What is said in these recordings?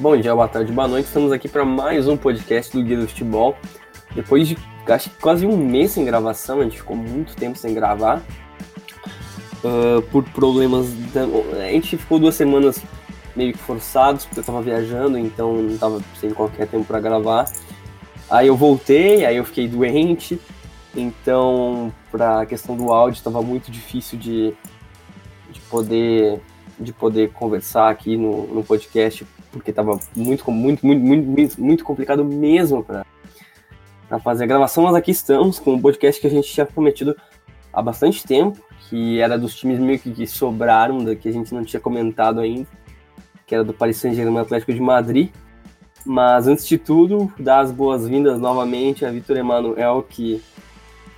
Bom dia, boa tarde, boa noite. Estamos aqui para mais um podcast do Guia do Futebol. Depois de acho que quase um mês sem gravação, a gente ficou muito tempo sem gravar. Uh, por problemas. Da... A gente ficou duas semanas meio que forçados, porque eu estava viajando, então não estava sem qualquer tempo para gravar. Aí eu voltei, aí eu fiquei doente, então para a questão do áudio estava muito difícil de, de poder de poder conversar aqui no, no podcast porque estava muito, muito, muito, muito, muito complicado mesmo para fazer a gravação, mas aqui estamos com um podcast que a gente tinha prometido há bastante tempo, que era dos times meio que, que sobraram, que a gente não tinha comentado ainda, que era do Paris Saint-Germain Atlético de Madrid. Mas antes de tudo, dar as boas-vindas novamente a Vitor Emanuel, que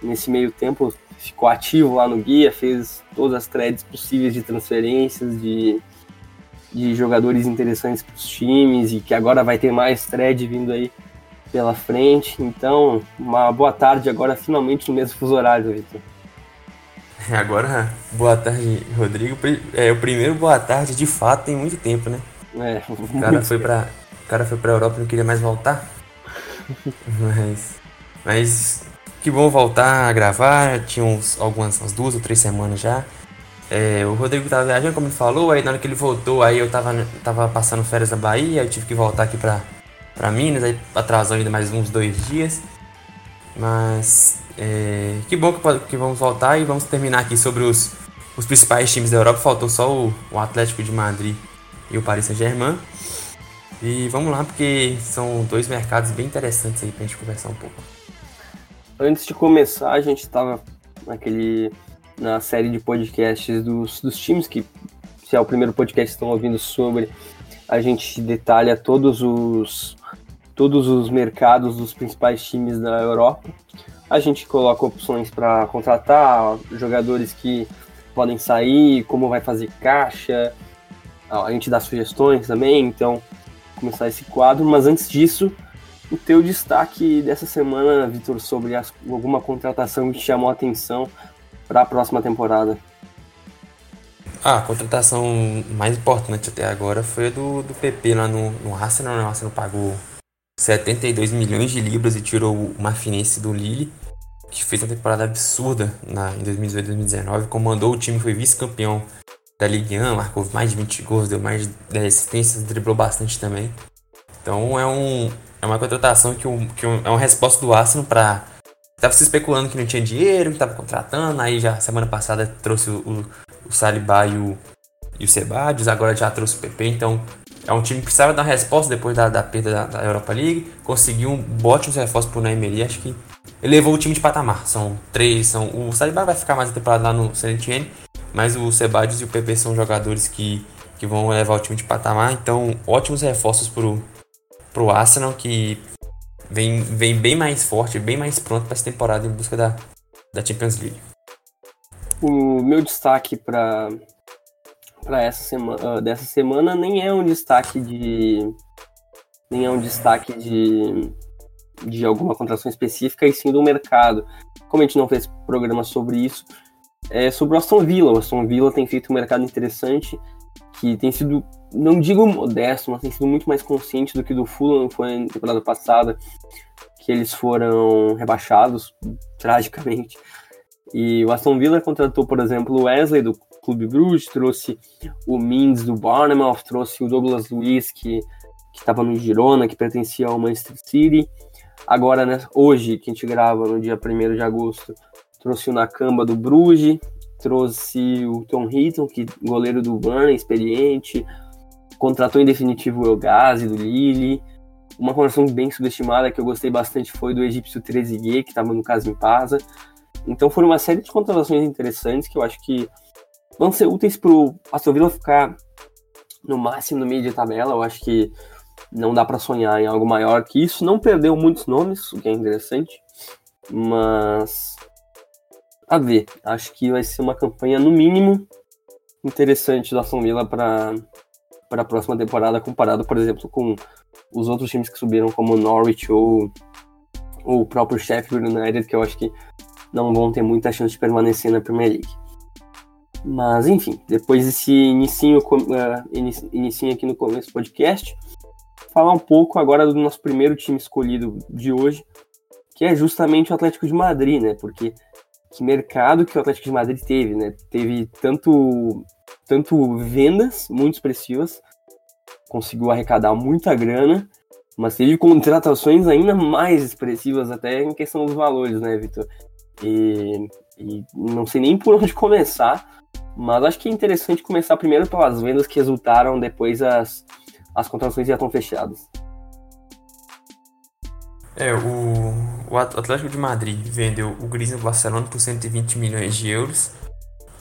nesse meio tempo ficou ativo lá no guia, fez todas as threads possíveis de transferências, de de jogadores interessantes para os times e que agora vai ter mais thread vindo aí pela frente. Então, uma boa tarde agora, finalmente no mesmo fuso horário, Vitor. Agora, boa tarde, Rodrigo. É o primeiro boa tarde de fato tem muito tempo, né? É, o cara foi para o cara foi para Europa e não queria mais voltar. mas mas que bom voltar a gravar. Tinha uns, algumas umas duas ou três semanas já. É, o Rodrigo tava viajando, como ele falou, aí na hora que ele voltou, aí eu tava, tava passando férias na Bahia, aí eu tive que voltar aqui pra, pra Minas, aí atrasou ainda mais uns dois dias. Mas é, que bom que, que, vamos voltar e vamos terminar aqui sobre os, os principais times da Europa. Faltou só o, o Atlético de Madrid e o Paris Saint-Germain. E vamos lá, porque são dois mercados bem interessantes aí pra gente conversar um pouco. Antes de começar, a gente tava naquele na série de podcasts dos, dos times, que se é o primeiro podcast que estão ouvindo sobre, a gente detalha todos os, todos os mercados dos principais times da Europa. A gente coloca opções para contratar, jogadores que podem sair, como vai fazer caixa, a gente dá sugestões também, então começar esse quadro, mas antes disso, o teu destaque dessa semana, Vitor, sobre as, alguma contratação que te chamou a atenção para a próxima temporada? Ah, a contratação mais importante até agora foi a do, do PP lá no, no Arsenal. Né? O Arsenal pagou 72 milhões de libras e tirou o Marfinense do Lille, que fez uma temporada absurda na, em 2018 2019. Comandou o time, foi vice-campeão da Ligue 1, marcou mais de 20 gols, deu mais de 10 assistências, driblou bastante também. Então é, um, é uma contratação que, um, que um, é uma resposta do Arsenal para Tava se especulando que não tinha dinheiro, que tava contratando, aí já semana passada trouxe o, o, e o, e o Sebadios, agora já trouxe o PP, então é um time que precisava dar resposta depois da, da perda da, da, Europa League, conseguiu um ótimos reforços pro Neymar, acho que elevou o time de patamar. São três, são o Salibá vai ficar mais a temporada lá no Saint Etienne, mas o Sebadios e o PP são jogadores que, que vão elevar o time de patamar, então ótimos reforços pro, pro Arsenal que vem, vem bem mais forte, bem mais pronto para essa temporada em busca da, da Champions League. O meu destaque para para essa semana uh, dessa semana nem é um destaque de nem é um destaque de de alguma contratação específica e sim do mercado. Como a gente não fez programa sobre isso, é sobre o Aston Villa. O Aston Villa tem feito um mercado interessante que tem sido, não digo modesto, mas tem sido muito mais consciente do que do Fulham foi na temporada passada, que eles foram rebaixados tragicamente. E o Aston Villa contratou, por exemplo, o Wesley do Clube Bruges, trouxe o Mins do Bournemouth, trouxe o Douglas Luiz, que estava no Girona, que pertencia ao Manchester City. Agora, né, hoje, que a gente grava no dia 1 de agosto, trouxe o Nakamba do Bruges, trouxe o Tom Heaton, que goleiro do Burnley, experiente, contratou em definitivo o Elgazi do Lille. Uma contratação bem subestimada que eu gostei bastante foi do egípcio Trezeguet, que estava no caso em Pasa. Então foram uma série de contratações interessantes que eu acho que vão ser úteis para o Aston Villa ficar no máximo no meio de tabela. Eu acho que não dá para sonhar em algo maior que isso. Não perdeu muitos nomes, o que é interessante, mas a ver. Acho que vai ser uma campanha, no mínimo, interessante da Aston Villa para a próxima temporada, comparado, por exemplo, com os outros times que subiram, como Norwich ou, ou o próprio Sheffield United, que eu acho que não vão ter muita chance de permanecer na Premier League. Mas, enfim, depois desse inicinho, uh, inicinho aqui no começo do podcast, falar um pouco agora do nosso primeiro time escolhido de hoje, que é justamente o Atlético de Madrid, né? Porque que mercado que o Atlético de Madrid teve, né? Teve tanto, tanto vendas muito expressivas, conseguiu arrecadar muita grana, mas teve contratações ainda mais expressivas, até em questão dos valores, né, Vitor? E, e não sei nem por onde começar, mas acho que é interessante começar primeiro pelas vendas que resultaram, depois as, as contratações já estão fechadas. É, o, o Atlético de Madrid vendeu o Griezmann Barcelona por 120 milhões de euros.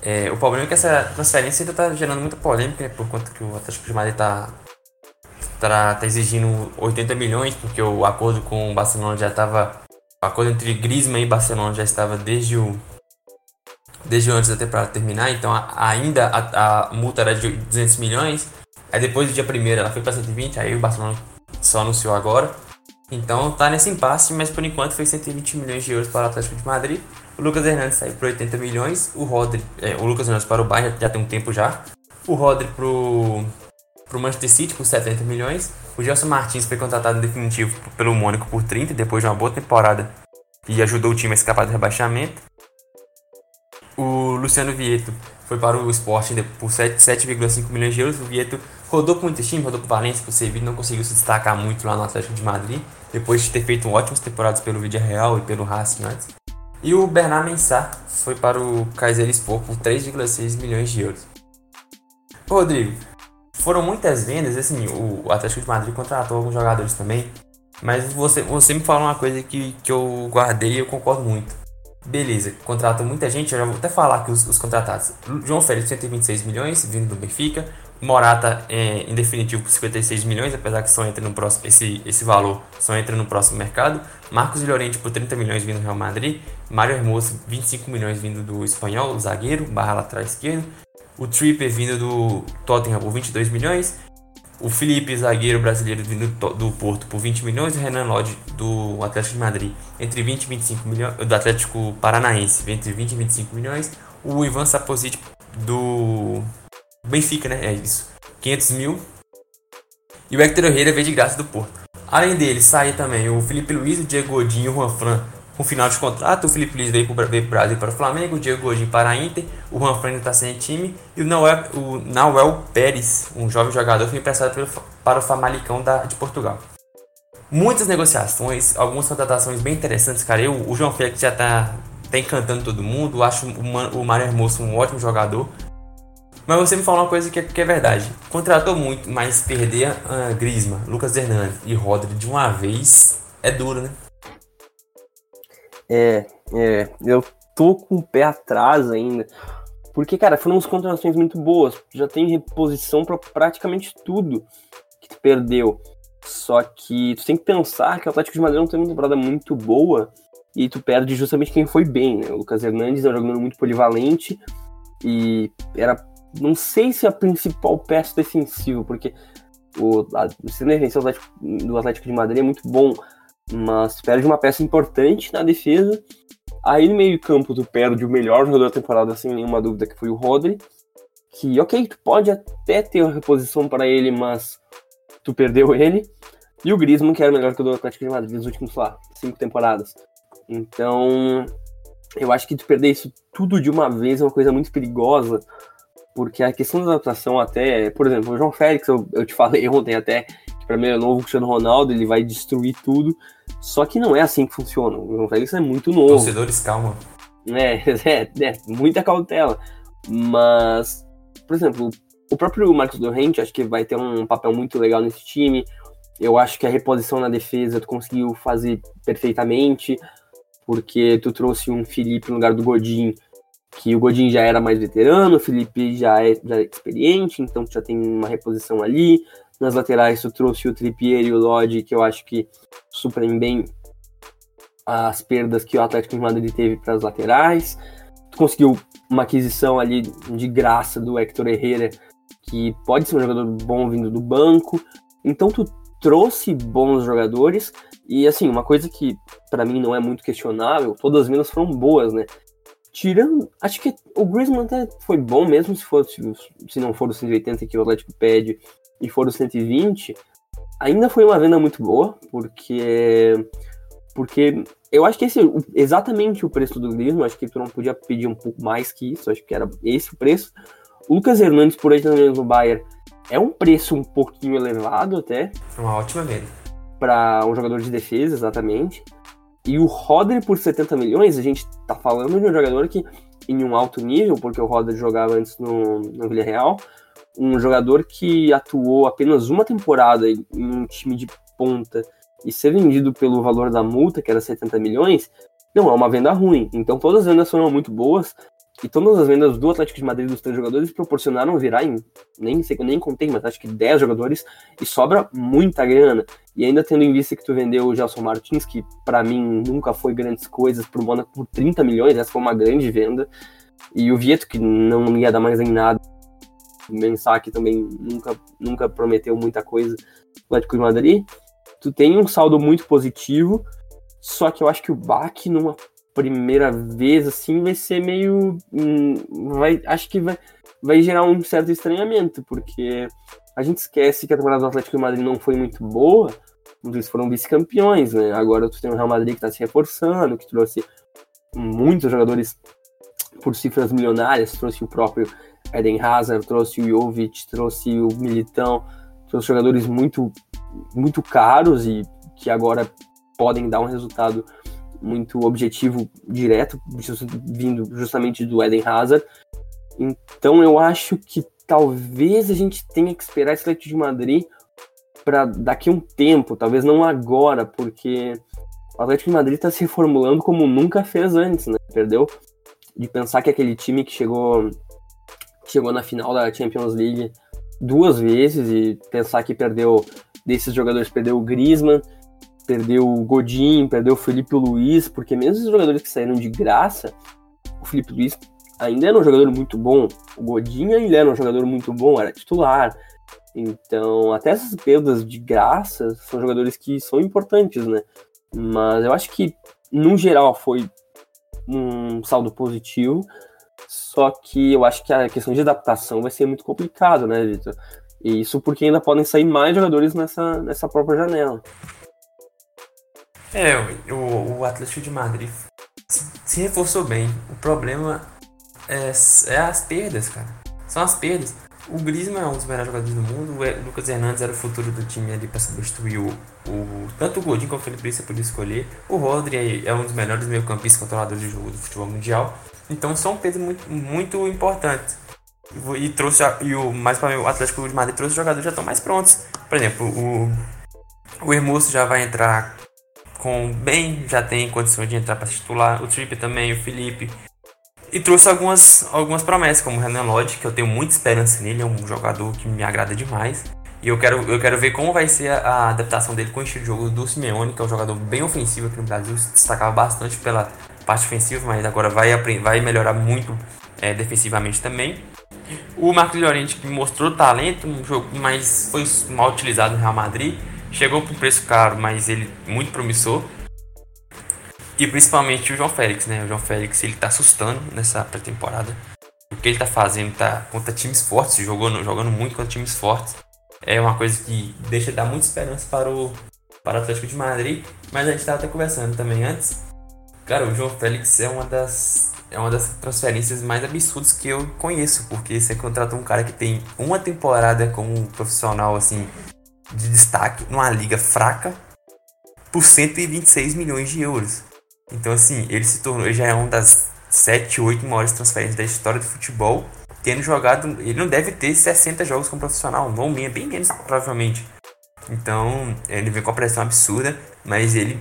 É, o problema é que essa transferência ainda está gerando muita polêmica, né, por conta que o Atlético de Madrid está tá, tá exigindo 80 milhões, porque o acordo com o Barcelona já estava. O acordo entre Griezmann e Barcelona já estava desde o. Desde antes da temporada terminar, então ainda a, a, multa era de 200 milhões. Aí depois do dia 1 ela foi para 120, aí o Barcelona só anunciou agora. Então tá nesse impasse, mas por enquanto foi 120 milhões de euros para o Atlético de Madrid. O Lucas Hernandes saiu por 80 milhões. O Rodri, é, o Lucas Hernandes para o Bayern já, tem um tempo já. O Rodri pro para o Manchester City por 70 milhões. O Gelson Martins foi contratado em definitivo pelo Mônaco por 30, depois de uma boa temporada e ajudou o time a escapar do rebaixamento. O Luciano Vieto foi para o Sporting por 7,5 milhões de euros. O Vieto rodou com muitos times, rodou com o Valência, com o Sevilla, não conseguiu se destacar muito lá no Atlético de Madrid, depois de ter feito ótimas temporadas pelo Real e pelo Racing antes. E o Bernard Mensah foi para o Kayserispor por 3,6 milhões de euros. Rodrigo, foram muitas vendas, assim, o Atlético de Madrid contratou alguns jogadores também, mas você, você me falou uma coisa que, que eu guardei e eu concordo muito. Beleza, contratou muita gente, eu já vou até falar que os, os contratados. João Félix, 126 milhões, vindo do Benfica. Morata, é, em definitivo, por 56 milhões, apesar que só entra no próximo, esse, esse valor só entra no próximo mercado. Marcos Llorente por 30 milhões vindo do Real Madrid. Mário Hermoso, 25 milhões vindo do Espanhol, zagueiro, barra lateral esquerdo. O Tripper vindo do Tottenham por 22 milhões. O Felipe, zagueiro brasileiro, vindo do Porto por 20 milhões. O Renan Lodge, do Atlético de Madrid, entre 20 e 25 milhões. Do Atlético Paranaense, entre 20 e 25 milhões. O Ivan Saposic, do Benfica, né? É isso. 500 mil. E o Hector Herrera veio de graça do Porto. Além dele, sai também o Felipe Luiz, o Diego Godinho o Juan Fran com final de contrato. O Felipe Luiz veio para o Brasil para o Flamengo, o Diego Godin para a Inter, o Juan Fran está sem time e o Noel, o Nauel Pérez, um jovem jogador, foi emprestado pelo, para o Famalicão da, de Portugal. Muitas negociações, algumas contratações bem interessantes, cara. Eu, o João Félix já está tá encantando todo mundo. Acho o, o Mário Hermoso um ótimo jogador. Mas você me falou uma coisa que é, que é verdade. Contratou muito, mas perder uh, Grisma, Lucas Hernandes e Rodri de uma vez é duro, né? É, é, eu tô com o pé atrás ainda. Porque, cara, foram umas contratações muito boas. Já tem reposição para praticamente tudo que tu perdeu. Só que tu tem que pensar que o Atlético de Madrid não tem uma temporada muito boa e tu perde justamente quem foi bem, né? O Lucas Hernandes é um jogador muito polivalente e era, não sei se a principal peça defensiva, porque o, a, o sistema defensivo do Atlético, do Atlético de Madrid é muito bom, mas perde uma peça importante na defesa. Aí no meio campo tu perde o melhor jogador da temporada, sem nenhuma dúvida, que foi o Rodri. Que, ok, tu pode até ter uma reposição para ele, mas tu perdeu ele. E o Griezmann, que era o melhor jogador do Atlético de Madrid nos últimos, lá, cinco temporadas. Então, eu acho que tu perder isso tudo de uma vez é uma coisa muito perigosa, porque a questão da adaptação até, por exemplo, o João Félix, eu, eu te falei ontem até, que para mim é o novo Cristiano Ronaldo, ele vai destruir tudo, só que não é assim que funciona. O João Félix é muito novo. Torcedores, calma. É, é, é, muita cautela. Mas, por exemplo, o próprio Marcos Dorrente acho que vai ter um papel muito legal nesse time. Eu acho que a reposição na defesa tu conseguiu fazer perfeitamente, porque tu trouxe um Felipe no lugar do Godin, que o Godin já era mais veterano, o Felipe já é, já é experiente, então já tem uma reposição ali. Nas laterais, tu trouxe o Trippier e o Lodge, que eu acho que suprem bem as perdas que o Atlético de Madrid teve para as laterais. Tu conseguiu uma aquisição ali de graça do Hector Herrera, que pode ser um jogador bom vindo do banco. Então tu trouxe bons jogadores e assim, uma coisa que para mim não é muito questionável, todas as vendas foram boas, né? Tirando, acho que o Griezmann até foi bom mesmo se for se, não for o 180 que o Atlético pede e for os 120, ainda foi uma venda muito boa, porque porque eu acho que esse exatamente o preço do Griezmann, acho que tu não podia pedir um pouco mais que isso, acho que era esse o preço. O Lucas Hernandes por 8 milhões no Bayern é um preço um pouquinho elevado até. Uma ótima venda. Para um jogador de defesa, exatamente. E o Rodri por 70 milhões, a gente tá falando de um jogador que em um alto nível, porque o Rodri jogava antes no, no Villarreal, um jogador que atuou apenas uma temporada em um time de ponta e ser vendido pelo valor da multa, que era 70 milhões, não é uma venda ruim. Então todas as vendas foram muito boas e todas as vendas do Atlético de Madrid dos três jogadores proporcionaram virar em, nem sei que nem contei, mas acho que 10 jogadores e sobra muita grana. E ainda tendo em vista que tu vendeu o Gelson Martins, que para mim nunca foi grandes coisas, pro Mônaco por 30 milhões, essa foi uma grande venda. E o Vieto, que não ia dar mais em nada. O Mensaque também nunca, nunca prometeu muita coisa do Atlético de Madrid. Tu tem um saldo muito positivo, só que eu acho que o baque numa primeira vez, assim, vai ser meio. Hum, vai, acho que vai, vai gerar um certo estranhamento, porque a gente esquece que a temporada do Atlético de Madrid não foi muito boa, eles foram vice-campeões, né? Agora tu tem o Real Madrid que está se reforçando, que trouxe muitos jogadores por cifras milionárias, trouxe o próprio Eden Hazard, trouxe o Jovic, trouxe o Militão, trouxe jogadores muito, muito caros e que agora podem dar um resultado muito objetivo direto, vindo justamente do Eden Hazard. Então eu acho que talvez a gente tenha que esperar esse Atlético de Madrid para daqui a um tempo, talvez não agora, porque o Atlético de Madrid está se reformulando como nunca fez antes, né? Perdeu de pensar que aquele time que chegou chegou na final da Champions League duas vezes e pensar que perdeu desses jogadores perdeu o Griezmann, perdeu o Godin, perdeu o Felipe Luiz, porque mesmo os jogadores que saíram de graça, o Felipe Luiz ainda era um jogador muito bom, o Godin ainda era um jogador muito bom, era titular. Então, até essas perdas de graça são jogadores que são importantes, né? Mas eu acho que, no geral, foi um saldo positivo. Só que eu acho que a questão de adaptação vai ser muito complicado, né, Vitor? E isso porque ainda podem sair mais jogadores nessa, nessa própria janela. É, o, o Atlético de Madrid se reforçou bem. O problema é, é as perdas, cara. São as perdas. O Griezmann é um dos melhores jogadores do mundo. O Lucas Hernandes era o futuro do time ali para substituir o, o, tanto o Godin como o Felipe Luiz podia escolher. O Rodri é um dos melhores meio-campistas controladores de jogo do futebol mundial. Então são pesos muito, muito importantes. E, e trouxe e o mais para o Atlético de Madrid trouxe jogadores já estão mais prontos. Por exemplo, o o Hermoso já vai entrar com bem, já tem condições de entrar para titular. O Trip também, o Felipe. E trouxe algumas, algumas promessas, como o Renan Lodge, que eu tenho muita esperança nele, é um jogador que me agrada demais. E eu quero, eu quero ver como vai ser a, a adaptação dele com o estilo de jogo do Simeone, que é um jogador bem ofensivo aqui no Brasil, se destacava bastante pela parte ofensiva, mas agora vai, vai melhorar muito é, defensivamente também. O Marcos Llorente, que mostrou talento, um jogo, mas foi mal utilizado no Real Madrid. Chegou por um preço caro, mas ele muito promissor. E principalmente o João Félix, né? O João Félix ele tá assustando nessa pré-temporada. O que ele tá fazendo tá contra times fortes, jogando, jogando muito contra times fortes. É uma coisa que deixa dar muita esperança para o, para o Atlético de Madrid. Mas a gente estava até conversando também antes. Cara, o João Félix é uma das é uma das transferências mais absurdas que eu conheço, porque você contrata um cara que tem uma temporada como profissional assim de destaque numa liga fraca por 126 milhões de euros. Então, assim, ele se tornou, ele já é uma das 7, 8 maiores transferências da história do futebol, tendo jogado, ele não deve ter 60 jogos como profissional, não é bem menos, provavelmente. Então, ele vem com a pressão absurda, mas ele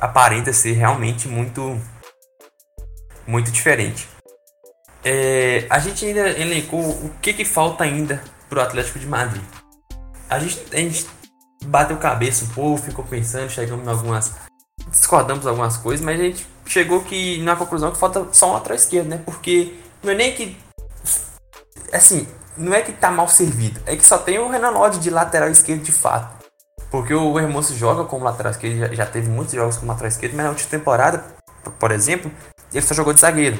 aparenta ser realmente muito muito diferente. É, a gente ainda elencou o que, que falta ainda para o Atlético de Madrid a gente, a gente bateu cabeça um pouco, ficou pensando, chegamos em algumas. discordamos algumas coisas, mas a gente chegou que na conclusão que falta só um lateral esquerdo, né? Porque não é nem que. Assim, não é que tá mal servido, é que só tem o Renan Lodge de lateral esquerdo de fato. Porque o Hermoso joga como lateral esquerdo, já, já teve muitos jogos como lateral esquerdo, mas na última temporada, por exemplo, ele só jogou de zagueiro.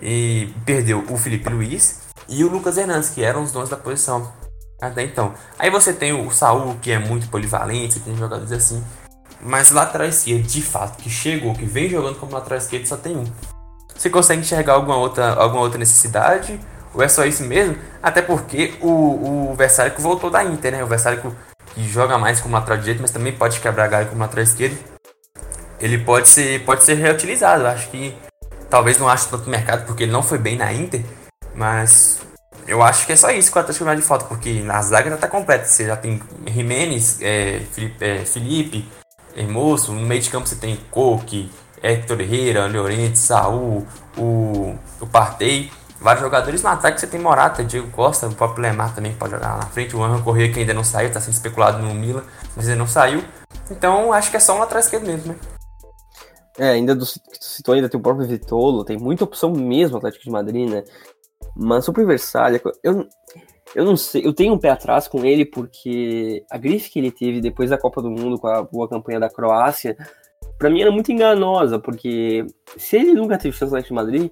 E perdeu o Felipe Luiz e o Lucas Hernandes, que eram os donos da posição. Até então. Aí você tem o Saul, que é muito polivalente, tem jogadores assim. Mas lateral esquerdo, de fato, que chegou, que vem jogando como lateral esquerdo, só tem um. Você consegue enxergar alguma outra, alguma outra necessidade? Ou é só isso mesmo? Até porque o, o Versálico voltou da Inter, né? O Versálico que joga mais como lateral direito, mas também pode quebrar galho como lateral esquerdo. Ele pode ser, pode ser reutilizado. Acho que talvez não ache tanto mercado porque ele não foi bem na Inter, mas eu acho que é só isso que o Atlético de falta, porque na zaga já tá completa. Você já tem Jimenez, é, Felipe, é, Felipe Hermoso, no meio de campo você tem Coque, Hector Herrera, Llorente, Saul, o, o Partey. Vários jogadores no ataque você tem Morata, Diego Costa, o próprio Lemar também pode jogar lá na frente. O Anjo Corrêa que ainda não saiu, está sendo especulado no Milan, mas ainda não saiu. Então acho que é só um lateral esquerdo mesmo, né? É, ainda do que tu citou, ainda tem o próprio Vitolo, tem muita opção mesmo Atlético de Madrid, né? Mas sobre o Versalhes, eu, eu não sei, eu tenho um pé atrás com ele porque a grife que ele teve depois da Copa do Mundo com a boa campanha da Croácia, para mim era muito enganosa, porque se ele nunca teve chance no Atlético Madrid,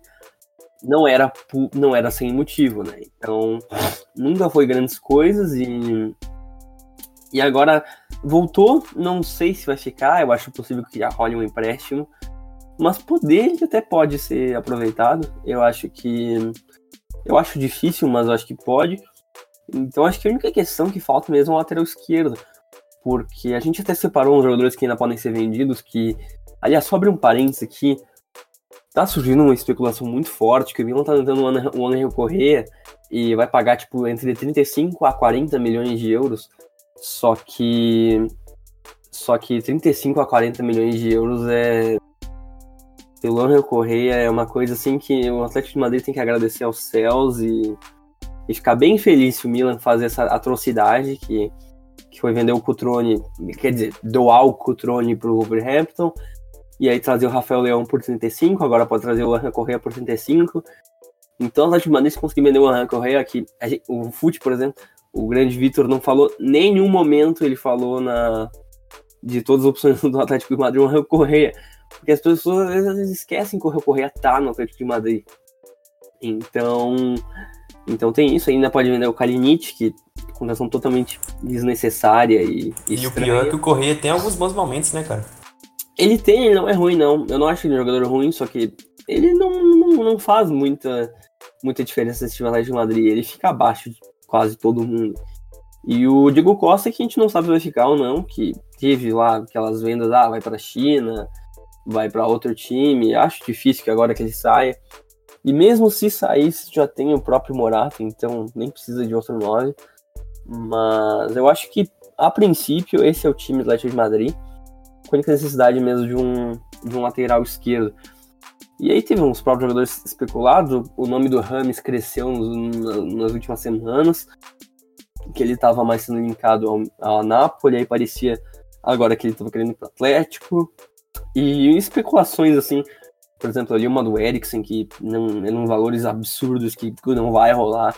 não era, não era sem motivo, né? Então, nunca foi grandes coisas e e agora voltou, não sei se vai ficar, eu acho possível que já role um empréstimo, mas poder ele até pode ser aproveitado. Eu acho que eu acho difícil, mas acho que pode. Então acho que a única questão que falta mesmo é o lateral esquerdo. Porque a gente até separou uns jogadores que ainda podem ser vendidos, que. Aliás, só abrir um parênteses aqui. Tá surgindo uma especulação muito forte que o Milan tá tentando o Angel Correa e vai pagar tipo entre 35 a 40 milhões de euros. Só que só que 35 a 40 milhões de euros é pelo Angel Correia é uma coisa assim que o Atlético de Madrid tem que agradecer aos céus e, e ficar bem feliz se o Milan fazer essa atrocidade que, que foi vender o Cutrone, quer dizer, doar o Cutrone pro Wolverhampton e aí trazer o Rafael Leão por 35, agora pode trazer o Angel Correia por 35. Então o Atlético de Madrid se conseguir vender o Angel Correia aqui, o Fute, por exemplo, o grande Vitor não falou nenhum momento ele falou na de todas as opções do Atlético de Madrid o Angel Correia porque as pessoas às vezes esquecem que o Correia tá no Atlético de Madrid. Então, então tem isso. Ainda pode vender o Kalinic, que condição totalmente desnecessária e. E o pior é que o Correia tem alguns bons momentos, né, cara? Ele tem, ele não é ruim, não. Eu não acho ele um jogador ruim, só que ele não, não, não faz muita, muita diferença nesse time Atlético de Madrid. Ele fica abaixo de quase todo mundo. E o Diego Costa, que a gente não sabe se vai ficar ou não, que teve lá aquelas vendas, ah, vai pra China, vai para outro time. Acho difícil que agora que ele saia. E mesmo se saísse, já tem o próprio Morata, então nem precisa de outro nome. Mas eu acho que, a princípio, esse é o time do Atlético de Madrid. Com a única necessidade mesmo de um, de um lateral esquerdo. E aí teve uns próprios jogadores especulados. O nome do Rames cresceu nos, nas últimas semanas. Que ele estava mais sendo linkado ao, ao Napoli. Aí parecia agora que ele estava querendo ir para Atlético. E especulações assim, por exemplo, ali uma do Eriksen, que não é num valores absurdos que não vai rolar.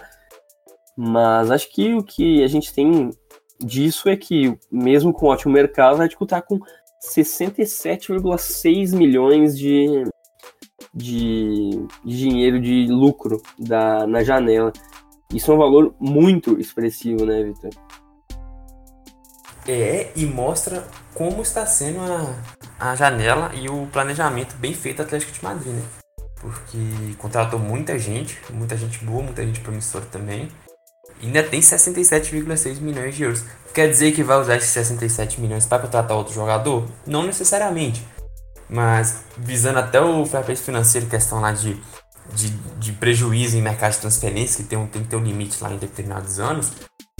Mas acho que o que a gente tem disso é que, mesmo com ótimo mercado, a Atlético tá com 67,6 milhões de, de, de, dinheiro de lucro da, na janela. Isso é um valor muito expressivo, né, Vitor? É, e mostra como está sendo a, a janela e o planejamento bem feito do Atlético de Madrid, né? Porque contratou muita gente, muita gente boa, muita gente promissora também. E ainda tem 67,6 milhões de euros. Quer dizer que vai usar esses 67 milhões para contratar outro jogador? Não necessariamente. Mas visando até o fair play financeiro, questão lá de, de, de, prejuízo em mercado de transferência, que tem, um, tem que ter um limite lá em determinados anos,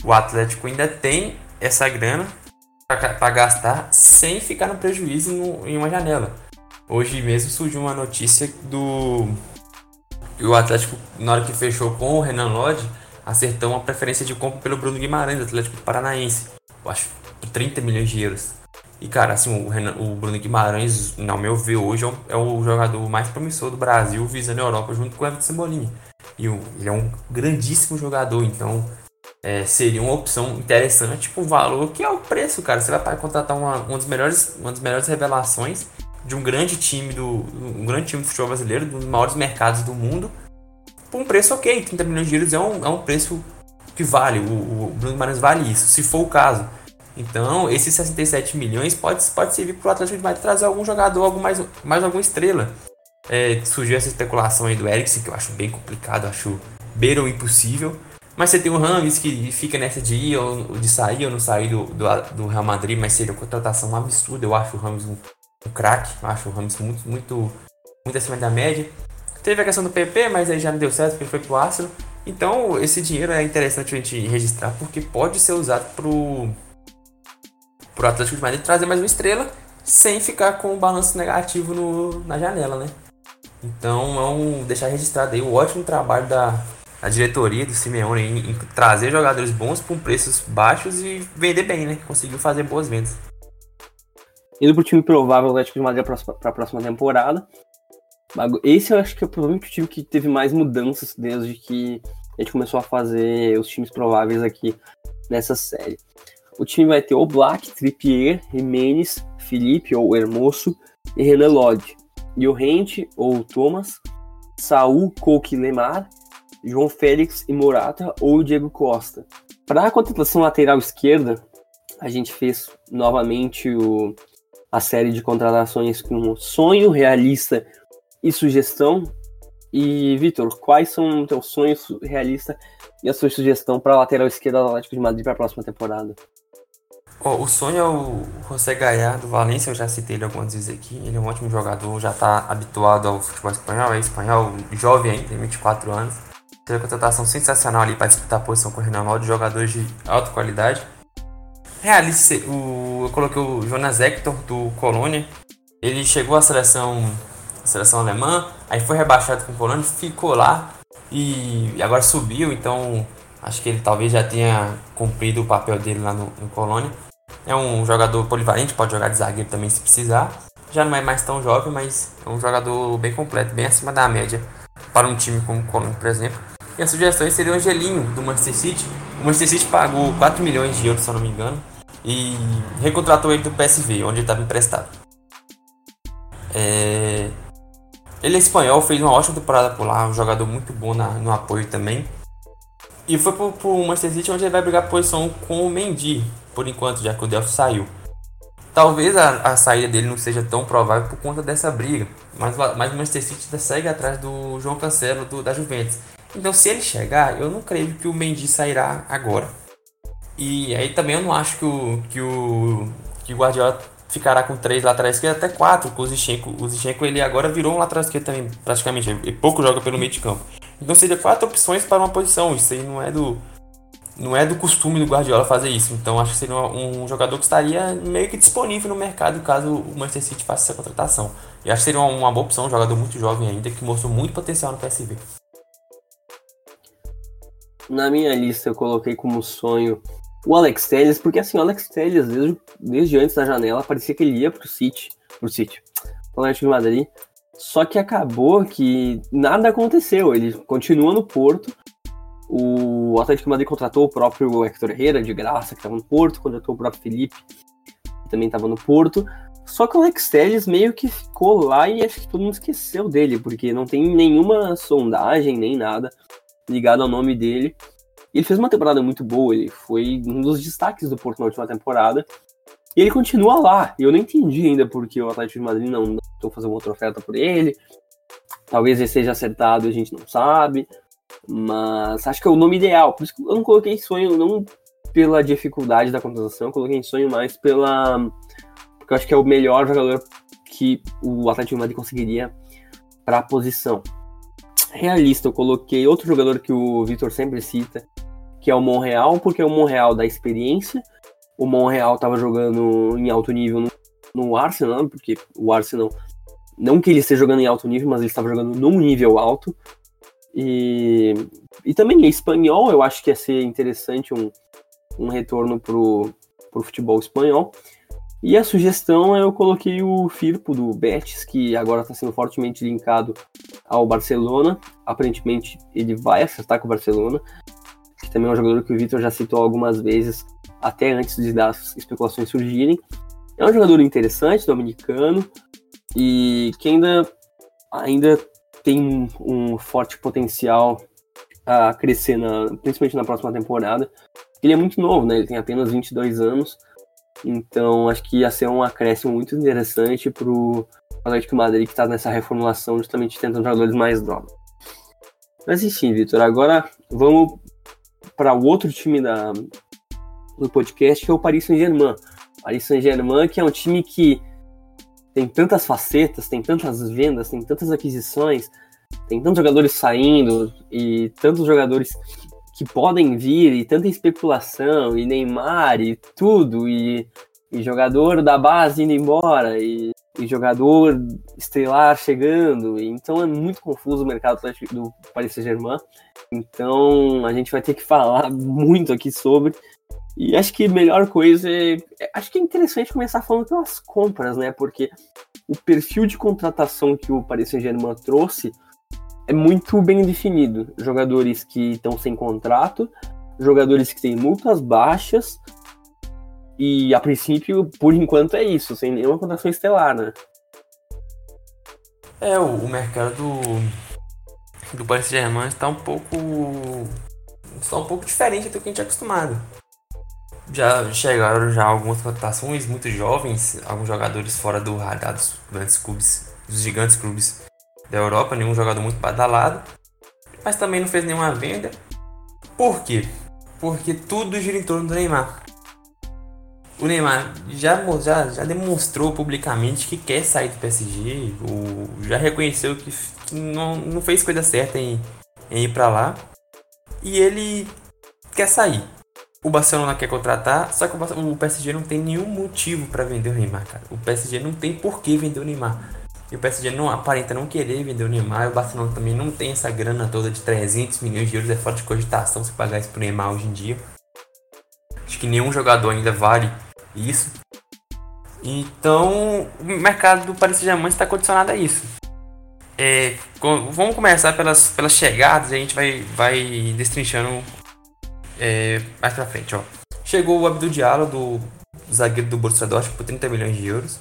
o Atlético ainda tem essa grana para gastar sem ficar no prejuízo no, em uma janela. Hoje mesmo surgiu uma notícia do o Atlético, na hora que fechou com o Renan Lodge, acertou uma preferência de compra pelo Bruno Guimarães, Atlético Paranaense. Eu acho por 30 milhões de euros. E cara, assim, o, Renan, o Bruno Guimarães, ao meu ver, hoje é o, é o, jogador mais promissor do Brasil visando a Europa junto com o Everton Cebolinha. E o, ele é um grandíssimo jogador, então é, seria uma opção interessante o valor que é o preço, cara. Você vai contratar uma, uma, das melhores, uma das melhores revelações de um grande time do um grande time do futebol brasileiro, um dos maiores mercados do mundo, por um preço ok. 30 milhões de euros é um, é um preço que vale, o, o Bruno Guimarães vale isso, se for o caso. Então, esses 67 milhões pode, pode servir para Atlético de Madrid trazer algum jogador, algum mais, mais alguma estrela. É, surgiu essa especulação aí do Eriksen, que eu acho bem complicado, acho beira o impossível. Mas você tem o Rames que fica nessa de ir ou de sair ou não sair do, do, do Real Madrid, mas seria uma contratação absurda. Eu acho o Rames um, um craque, acho o Rames muito, muito, muito acima da média. Teve a questão do PP, mas aí já não deu certo porque ele foi pro Arsenal. Então, esse dinheiro é interessante a gente registrar porque pode ser usado pro, pro Atlético de Madrid trazer mais uma estrela sem ficar com um balanço negativo no, na janela, né? Então, vamos deixar registrado aí o ótimo trabalho da, da diretoria do Simeone em, em trazer jogadores bons com preços baixos e vender bem, né? Conseguiu fazer boas vendas. Indo pro time provável do Atlético de Madrid para a próxima temporada. Esse eu acho que é provavelmente o time que teve mais mudanças desde que a gente começou a fazer os times prováveis aqui nessa série. O time vai ter o Black, Trippier, Jimenez, Felipe ou Hermoso e Renan Lodge. Llorente ou Thomas, Saul, Coque Lemar, João Félix e Morata ou Diego Costa. Para a contratação lateral esquerda, a gente fez novamente o, a série de contratações com sonho realista e sugestão. E, Vitor, quais são teus sonhos realistas e a sua sugestão para a lateral esquerda do Atlético de Madrid para a próxima temporada? Oh, o sonho é o José Gaia do Valência, eu já citei ele algumas vezes aqui. Ele é um ótimo jogador, já está habituado ao futebol espanhol, é espanhol, jovem ainda, tem 24 anos. Teve uma contratação sensacional ali para disputar a posição com o Renan jogadores de alta qualidade. Realista, o, eu coloquei o Jonas Hector do Colônia. Ele chegou à seleção, à seleção alemã, aí foi rebaixado com o Colônia, ficou lá e agora subiu, então acho que ele talvez já tenha cumprido o papel dele lá no, no Colônia. É um jogador polivalente, pode jogar de zagueiro também se precisar. Já não é mais tão jovem, mas é um jogador bem completo, bem acima da média para um time como o Colônia, por exemplo. E a sugestão seria o Angelinho, do Manchester City. O Manchester City pagou 4 milhões de euros, se eu não me engano, e recontratou ele do PSV, onde ele estava emprestado. É... Ele é espanhol, fez uma ótima temporada por lá, um jogador muito bom na, no apoio também. E foi pro, pro Manchester City onde ele vai brigar posição com o Mendy, por enquanto, já que o Delphi saiu. Talvez a, a, saída dele não seja tão provável por conta dessa briga, mas, mas o Manchester City segue atrás do João Cancelo do, da Juventus. Então, se ele chegar, eu não creio que o Mendy sairá agora. E aí também eu não acho que o, que o, que o Guardiola ficará com três laterais esquerdos, até quatro com o Zichenko. O Zichenko ele agora virou um lateral esquerdo também, praticamente. E pouco joga pelo meio de campo. Então seria quatro opções para uma posição. Isso aí não é do não é do costume do Guardiola fazer isso. Então acho que seria um, jogador que estaria meio que disponível no mercado caso o Manchester City faça essa contratação. E acho que seria uma boa opção, um jogador muito jovem ainda que mostrou muito potencial no PSV. Na minha lista eu coloquei como sonho o Alex Telles, porque assim, o Alex Telles, desde, desde antes da janela, parecia que ele ia pro City, pro City, pro Atlético de Madrid, só que acabou que nada aconteceu. Ele continua no Porto. O Atlético de Madrid contratou o próprio Hector Herrera de graça, que estava no Porto, contratou o próprio Felipe, que também estava no Porto. Só que o Alex Telles meio que ficou lá e acho que todo mundo esqueceu dele, porque não tem nenhuma sondagem nem nada ligado ao nome dele. Ele fez uma temporada muito boa, ele foi um dos destaques do Porto na última temporada. E ele continua lá. Eu não entendi ainda porque o Atlético de Madrid não tentou fazer uma outra oferta por ele. Talvez ele seja acertado, a gente não sabe. Mas acho que é o nome ideal. Por isso que eu não coloquei sonho, não pela dificuldade da contratação, coloquei sonho mais pela. Porque eu acho que é o melhor jogador que o Atlético de Madrid conseguiria para a posição. Realista, eu coloquei outro jogador que o Vitor sempre cita, que é o Monreal, porque é o Monreal da experiência o Monreal estava jogando em alto nível no, no, Arsenal, porque o Arsenal, não que ele esteja jogando em alto nível, mas ele estava jogando num nível alto. E, e também é espanhol, eu acho que ia ser interessante um, um retorno pro, pro futebol espanhol. E a sugestão eu coloquei o Firpo do Betis, que agora está sendo fortemente linkado ao Barcelona. Aparentemente ele vai acertar com o Barcelona, que também é um jogador que o Vitor já citou algumas vezes até antes de das especulações surgirem. É um jogador interessante, dominicano, e que ainda, ainda tem um forte potencial a crescer, na, principalmente na próxima temporada. Ele é muito novo, né? Ele tem apenas 22 anos. Então, acho que ia ser um acréscimo muito interessante pro Atlético Madrid, que está nessa reformulação, justamente tentando jogadores mais novos. Mas enfim, Vitor, agora vamos para o outro time da, do podcast, que é o Paris Saint-Germain. Paris Saint-Germain, que é um time que tem tantas facetas, tem tantas vendas, tem tantas aquisições, tem tantos jogadores saindo e tantos jogadores que podem vir e tanta especulação e Neymar e tudo e, e jogador da base indo embora e, e, jogador estelar chegando. Então é muito confuso o mercado do Paris Saint-Germain. Então a gente vai ter que falar muito aqui sobre. E acho que a melhor coisa é, é acho que é interessante começar falando pelas compras né? Porque o perfil de contratação que o Paris Saint-Germain trouxe é muito bem definido. Jogadores que estão sem contrato, jogadores que têm multas baixas, e a princípio, por enquanto, é isso, sem nenhuma contratação estelar, né? É, o, mercado do, do Paris Saint-Germain está um pouco. está um pouco diferente do que a gente é acostumado. Já chegaram já algumas contratações muito jovens, alguns jogadores fora do radar dos grandes clubes, dos gigantes clubes da Europa, nenhum jogador muito badalado, mas também não fez nenhuma venda. Por quê? Porque tudo gira em torno do Neymar. O Neymar já, já, já demonstrou publicamente que quer sair do PSG, o, já reconheceu que, que não, não fez coisa certa em, em ir para lá e ele quer sair. O Barcelona quer contratar, só que o, PSG não tem nenhum motivo para vender o Neymar, cara. O PSG não tem por que vender o Neymar. E o PSG não aparenta não querer vender o Neymar. O Barcelona também não tem essa grana toda de 300 milhões de euros. É fora de cogitação se pagar isso pro Neymar hoje em dia. Acho que nenhum jogador ainda vale isso. Então, o mercado do Paris Saint-Germain está condicionado a isso. É, vamos começar pelas, pelas chegadas e a gente vai, vai destrinchando é, mais pra frente. Ó. Chegou o Abdul Diallo, do zagueiro do Borussia Dortmund, por 30 milhões de euros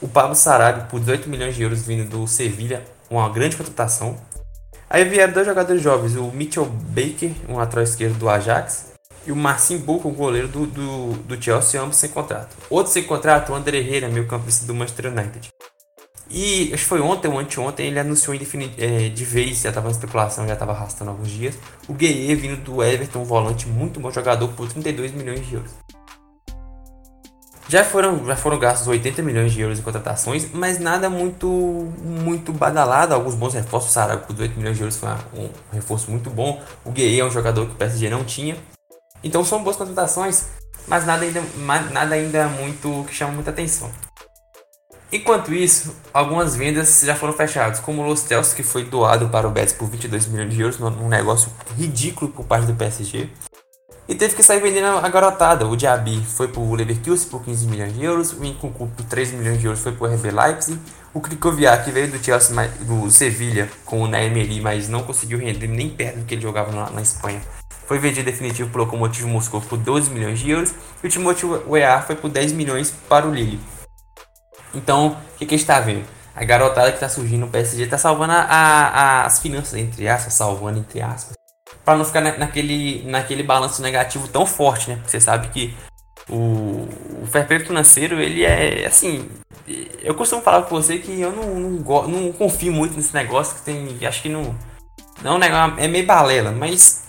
o Pablo Sarabia por 18 milhões de euros vindo do Sevilha, uma grande contratação. Aí vieram dois jogadores jovens, o Mitchell Baker, um lateral esquerdo do Ajax, e o Marcin Buco, um goleiro do, do, do Chelsea, ambos sem contrato. Outro sem contrato, o André Herrera, meio campista do Manchester United. E acho que foi ontem ou anteontem, ele anunciou é, de vez, já estava em especulação, já estava arrastando alguns dias, o Gueye vindo do Everton, um volante muito bom jogador, por 32 milhões de euros. Já foram, já foram gastos 80 milhões de euros em contratações, mas nada muito muito badalado. Alguns bons reforços. Sarago por 8 milhões de euros foi um reforço muito bom. O Gueye é um jogador que o PSG não tinha. Então são boas contratações, mas nada ainda, nada ainda muito que chama muita atenção. Enquanto isso, algumas vendas já foram fechadas, como o Los Tels, que foi doado para o Betis por 22 milhões de euros, num negócio ridículo por parte do PSG. E teve que sair vendendo a garotada. O Diaby foi pro Leverkusen por 15 milhões de euros. O Nkunku por 3 milhões de euros foi pro RB Leipzig. O Krikoviak que veio do Chelsea, do Sevilha com o Naemeri, mas não conseguiu render nem perto do que ele jogava na, na Espanha. Foi vendido definitivo pro Lokomotiv Moscou por 12 milhões de euros. E o Timothy Weah foi por 10 milhões para o Lille. Então, o que, que a gente está vendo? A garotada que está surgindo no PSG está salvando a, a, as finanças, entre aspas, salvando entre aspas para não ficar na, naquele, naquele balanço negativo tão forte, né? Porque você sabe que o, o fair play financeiro, ele é assim. Eu costumo falar com você que eu não, não, não confio muito nesse negócio que tem. Acho que não. Não é, é meio balela, mas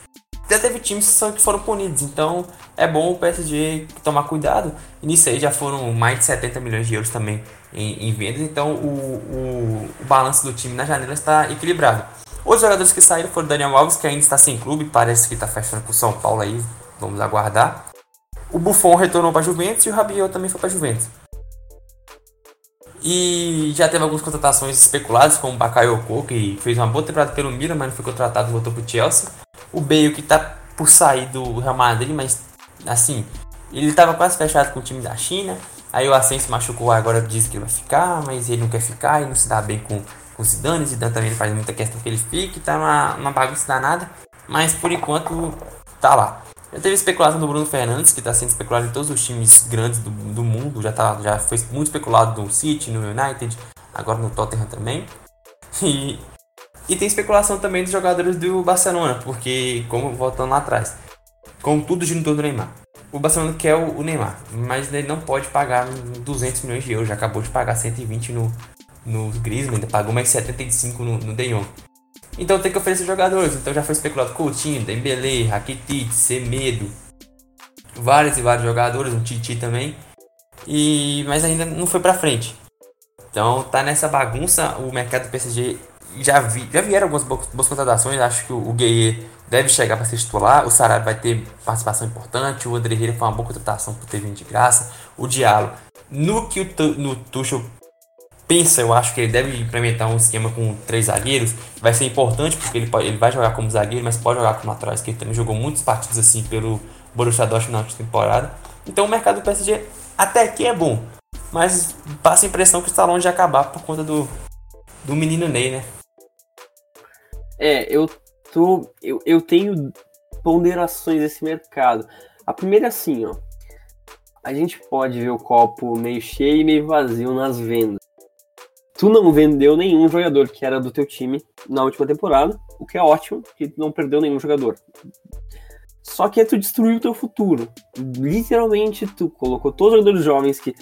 já teve times que foram punidos, então é bom o PSG tomar cuidado. E nisso aí já foram mais de 70 milhões de euros também em, em vendas, então o, o, o balanço do time na janela está equilibrado. Outros jogadores que saíram foram Daniel Alves, que ainda está sem clube, parece que está fechando com o São Paulo aí, vamos aguardar. O Buffon retornou para a Juventus e o Rabiot também foi para a Juventus. E já teve algumas contratações especuladas, como o Bakayoko, que fez uma boa temporada pelo Milan, mas não foi contratado e voltou para o Chelsea. O Bale, que está por sair do Real Madrid, mas assim, ele estava quase fechado com o time da China. Aí o Asensio machucou, agora diz que vai ficar, mas ele não quer ficar e não se dá bem com o Zidane. Zidane também faz muita questão que ele fique, tá uma, uma bagunça danada. Mas por enquanto tá lá. Já teve especulação do Bruno Fernandes, que está sendo especulado em todos os times grandes do, do mundo. Já, tá, já foi muito especulado no City, no United, agora no Tottenham também. E E tem especulação também dos jogadores do Barcelona, porque, como voltando lá atrás, com tudo gira em torno do Neymar. O Barcelona quer o Neymar, mas ele não pode pagar 200 milhões de euros. Já acabou de pagar 120 no, no Griezmann, pagou mais 75 no, no De Jong. Então tem que oferecer jogadores. Então já foi especulado Coutinho, Dembele, Rakitic, Semedo, vários e vários jogadores, um Titi também. E mas ainda não foi para frente. Então tá nessa bagunça o mercado do PSG já vi, já vieram algumas boas, boas contratações, acho que o, o Gueye deve chegar para ser titular, o Sarabia vai ter participação importante, o André Herrera foi uma boa contratação por ter vindo de graça, o Diallo, no que o no Tuchel pensa, eu acho que ele deve implementar um esquema com três zagueiros. Vai ser importante porque ele, pode, ele vai jogar como zagueiro, mas pode jogar como atrás, que ele também jogou muitos partidos assim pelo Borussia Dortmund na temporada. Então o mercado do PSG até aqui é bom, mas passa a impressão que está longe de acabar por conta do, do menino Ney, né? É, eu tô. Eu, eu tenho ponderações desse mercado. A primeira é assim, ó. A gente pode ver o copo meio cheio e meio vazio nas vendas tu não vendeu nenhum jogador que era do teu time na última temporada, o que é ótimo, que tu não perdeu nenhum jogador. Só que tu destruiu o teu futuro. Literalmente, tu colocou todos os jogadores jovens que.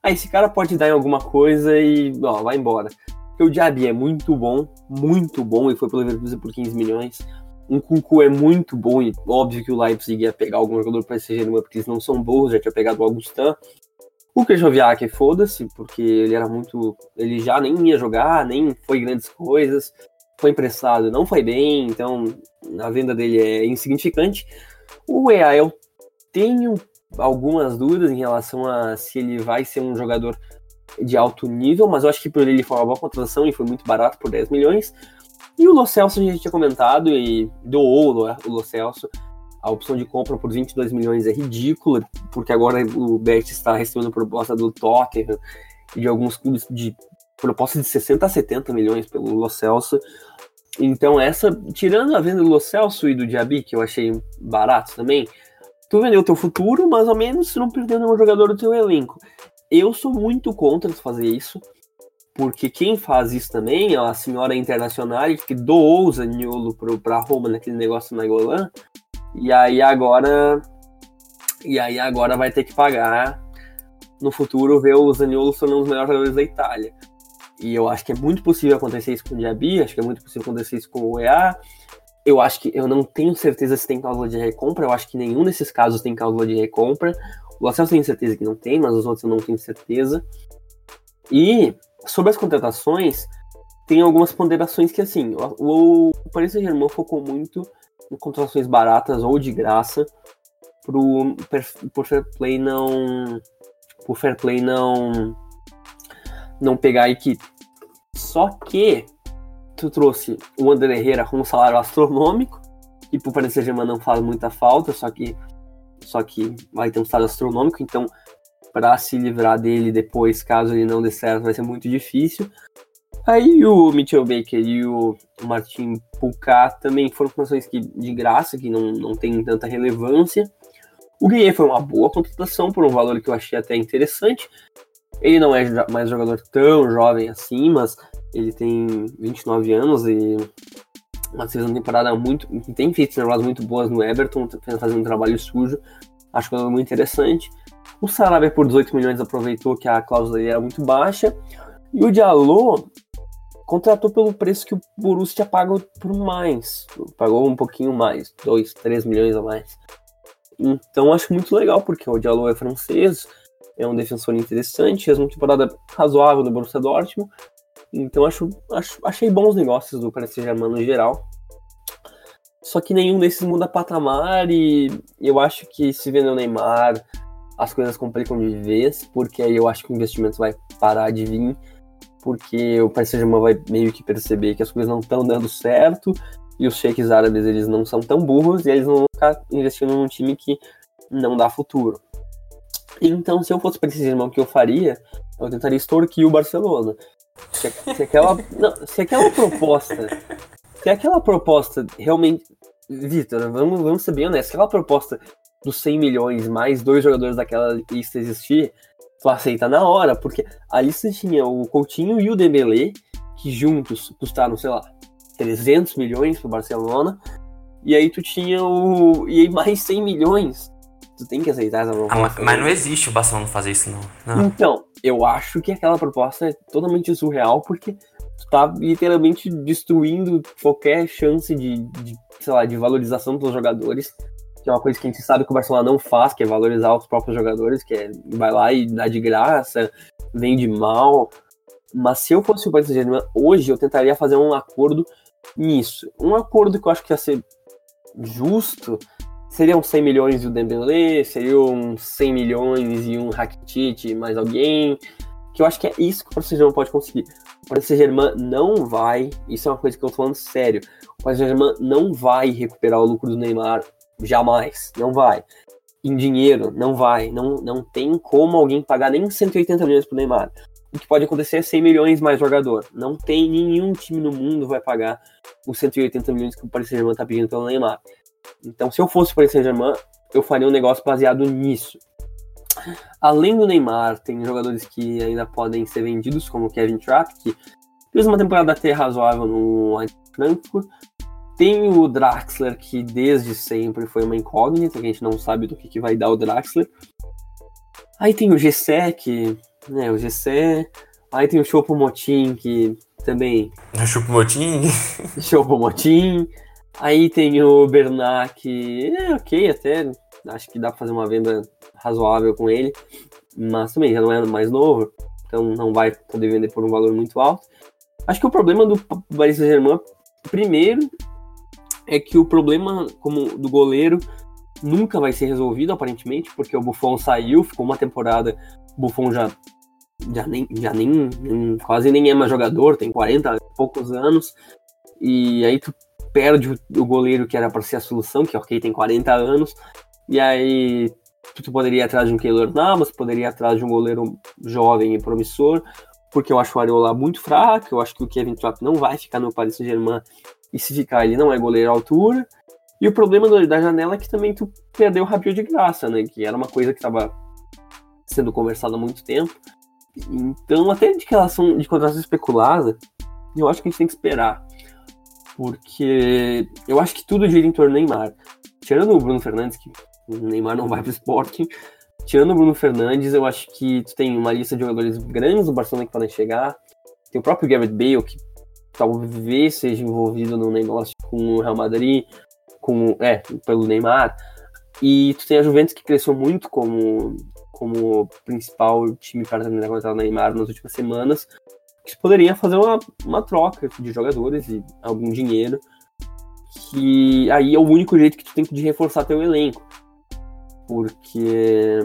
Ah, esse cara pode dar em alguma coisa e. Ó, vai embora. Porque o Diaby é muito bom, muito bom, e foi pelo Leverkusen por 15 milhões. Um Kunku é muito bom, e óbvio que o Leipzig ia pegar algum jogador para esse gênero, porque eles não são bons, já tinha pegado o Augustin. O Kejoviak, foda-se, porque ele era muito. Ele já nem ia jogar, nem foi grandes coisas. Foi emprestado, não foi bem, então a venda dele é insignificante. O EA, eu tenho algumas dúvidas em relação a se ele vai ser um jogador de alto nível, mas eu acho que por ele foi uma boa contratação e foi muito barato por 10 milhões. E o Lo Celso a gente tinha comentado e doou o Lo Celso a opção de compra por 22 milhões é ridícula, porque agora o Bet está recebendo proposta do Tottenham e de alguns clubes de proposta de 60 a 70 milhões pelo Lo Celso. Então essa, tirando a venda do Lo Celso e do Diaby, que eu achei barato também, tu vendeu o teu futuro, mais ou menos, se não perdeu nenhum jogador do teu elenco. Eu sou muito contra fazer isso, porque quem faz isso também é a senhora internacional que doou o Zaniolo para Roma naquele negócio na Golan, e aí agora. E aí agora vai ter que pagar no futuro ver o Zaniolo sendo um dos melhores jogadores da Itália. E eu acho que é muito possível acontecer isso com o Diaby, acho que é muito possível acontecer isso com o EA. Eu acho que eu não tenho certeza se tem cláusula de recompra, eu acho que nenhum desses casos tem cláusula de recompra. O Lacerda tenho certeza que não tem, mas os outros eu não tenho certeza. E sobre as contratações, tem algumas ponderações que assim, o, o Paris Saint-Germain focou muito contratações baratas ou de graça pro, por fair play não por fair play não não pegar a equipe. Só que tu trouxe o André Herrera com um salário astronômico e pro Paris Saint-Germain não faz muita falta, só que só que vai ter um salário astronômico, então para se livrar dele depois, caso ele não dê certo, vai ser muito difícil. Aí o Mitchell Baker e o Martin Pulcar também foram contratações que, de graça, que não, não tem tanta relevância. O Guilherme foi uma boa contratação por um valor que eu achei até interessante. Ele não é mais jogador tão jovem assim, mas ele tem 29 anos e uma temporada muito. tem feito temporadas muito boas no Everton, tá fazendo um trabalho sujo. Acho que é muito interessante. O Sarabia por 18 milhões aproveitou que a cláusula era muito baixa. E o Diallo contratou pelo preço que o Borussia tinha pago por mais. Pagou um pouquinho mais, 2, 3 milhões a mais. Então acho muito legal, porque o Diallo é francês, é um defensor interessante, fez uma temporada razoável no Borussia Dortmund. Então acho, acho achei bons negócios do Paris Saint-Germain no geral. Só que nenhum desses muda patamar e eu acho que se vender o Neymar, as coisas complicam de vez, porque aí eu acho que o investimento vai parar de vir porque o Paris Saint-Germain vai meio que perceber que as coisas não estão dando certo e os sheiks árabes eles não são tão burros e eles não vão ficar investindo num time que não dá futuro. Então, se eu fosse Paris Saint-Germain, o que eu faria? Eu tentaria extorquir o Barcelona. Se, se aquela, não, se aquela proposta, se aquela proposta realmente, Vitor, vamos, vamos ser bem honestos, aquela proposta dos 100 milhões mais dois jogadores daquela lista existir, tu aceita na hora, porque a lista tinha o Coutinho e o Dembele, que juntos custaram, sei lá, 300 milhões pro Barcelona. E aí tu tinha o. E aí mais 100 milhões. Tu tem que aceitar essa proposta. Ah, mas, mas, não existe o Barcelona fazer isso, não. não. Então, eu acho que aquela proposta é totalmente surreal, porque tu tá literalmente destruindo qualquer chance de, de sei lá, de valorização dos jogadores. Que é uma coisa que a gente sabe que o Barcelona não faz, que é valorizar os próprios jogadores, que é vai lá e dá de graça, vende mal. Mas se eu fosse o Paris Saint-Germain hoje, eu tentaria fazer um acordo nisso. Um acordo que eu acho que ia ser justo seriam 100 milhões e o Dembélé, seriam 100 milhões e um Rakitic mais alguém, que eu acho que é isso que o Paris Saint-Germain pode conseguir. O Paris Saint-Germain não vai, isso é uma coisa que eu tô falando sério, o Paris Saint-Germain não vai recuperar o lucro do Neymar, jamais, não vai. Em dinheiro, não vai, não, não tem como alguém pagar nem 180 milhões pro Neymar o que pode acontecer é 100 milhões mais jogador. Não tem nenhum time no mundo vai pagar os 180 milhões que o Paris Saint-Germain está pedindo pelo Neymar. Então, se eu fosse o Paris Saint-Germain, eu faria um negócio baseado nisso. Além do Neymar, tem jogadores que ainda podem ser vendidos, como o Kevin Trapp, que fez uma temporada até razoável no Frankfurt. Tem o Draxler, que desde sempre foi uma incógnita, que a gente não sabe do que, que vai dar o Draxler. Aí tem o Gessé, que né, o GC. Aí tem o Chopo Motim, que também. O Chopo Motim? Chopo Motim. Aí tem o Bernat, que é ok até. Acho que dá pra fazer uma venda razoável com ele. Mas também já não é mais novo. Então não vai poder vender por um valor muito alto. Acho que o problema do Paris Saint-Germain, primeiro, é que o problema como do goleiro nunca vai ser resolvido, aparentemente, porque o Buffon saiu, ficou uma temporada, o Buffon já já nem, já nem, nem, quase nem é mais jogador, tem 40 e poucos anos, e aí tu perde o, o goleiro que era para ser a solução, que ok, tem 40 anos, e aí tu poderia ir atrás de um Keylor Navas, poderia ir atrás de um goleiro jovem e promissor, porque eu acho o Areola muito fraco, eu acho que o Kevin Trapp não vai ficar no Paris Saint-Germain, e se ficar ele não é goleiro à altura, e o problema da janela é que também tu perdeu o Rabiot de graça, né, que era uma coisa que estava sendo conversada há muito tempo, então, até de relação de contratação especulada, eu acho que a gente tem que esperar. Porque eu acho que tudo gira em torno do Neymar. Tirando o Bruno Fernandes, que o Neymar não vai pro esporte, tirando o Bruno Fernandes, eu acho que tu tem uma lista de jogadores grandes do Barcelona que podem chegar. Tem o próprio Gareth Bale, que talvez seja envolvido no negócio com o Real Madrid, com, é, pelo Neymar. E tu tem a Juventus que cresceu muito como como principal time para terminar contra o Neymar nas últimas semanas, que poderia fazer uma, uma troca de jogadores e algum dinheiro, que aí é o único jeito que tu tem de reforçar teu elenco. Porque,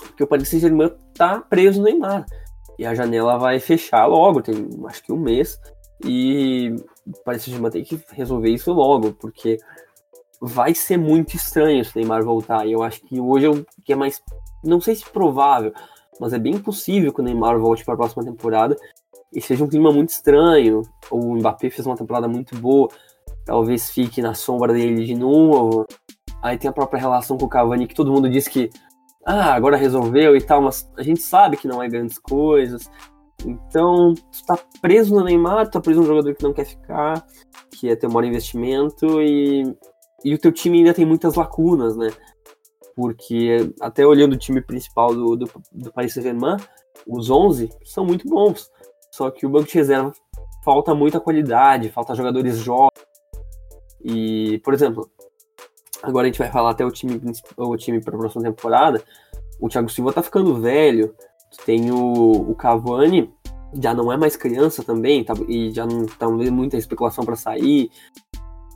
porque o Paris Saint-Germain tá preso no Neymar. E a janela vai fechar logo, tem acho que um mês. E Paris Saint-Germain tem que resolver isso logo, porque vai ser muito estranho se o Neymar voltar. E eu acho que hoje é o que é mais não sei se provável, mas é bem possível que o Neymar volte para a próxima temporada e seja um clima muito estranho. O Mbappé fez uma temporada muito boa, talvez fique na sombra dele de novo. Aí tem a própria relação com o Cavani, que todo mundo diz que ah, agora resolveu e tal, mas a gente sabe que não é grandes coisas. Então, tu tá preso no Neymar, tu tá preso num jogador que não quer ficar, que é ter um maior investimento e, e o teu time ainda tem muitas lacunas, né? porque até olhando o time principal do, do, do Paris Saint-Germain, os 11 são muito bons, só que o banco de reserva falta muita qualidade, falta jogadores jovens. E, por exemplo, agora a gente vai falar até o time o time para a próxima temporada. O Thiago Silva tá ficando velho. Tem o, o Cavani, já não é mais criança também, tá, e já não tá muita especulação para sair.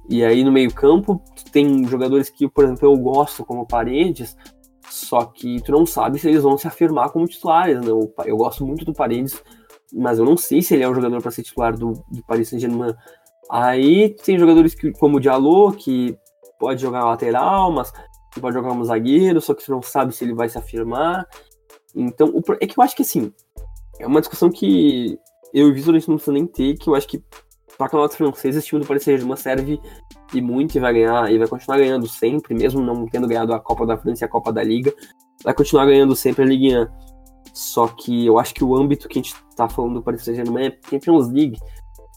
E aí no meio-campo, tem jogadores que, por exemplo, eu gosto como Paredes, só que tu não sabe se eles vão se afirmar como titulares. Né? Eu, eu gosto muito do Paredes, mas eu não sei se ele é o jogador para ser titular do, do Paris Saint-Germain. Aí tem jogadores que, como o Diallo, que pode jogar lateral, mas pode jogar como zagueiro, só que tu não sabe se ele vai se afirmar. Então, o, é que eu acho que assim, é uma discussão que eu e Vitor não precisa nem ter, que eu acho que para campeonatos franceses, esse time do Paris Saint-Germain serve e muito e vai ganhar, e vai continuar ganhando sempre, mesmo não tendo ganhado a Copa da França e a Copa da Liga, vai continuar ganhando sempre a Ligue 1. Só que eu acho que o âmbito que a gente tá falando do Paris Saint-Germain é Champions League.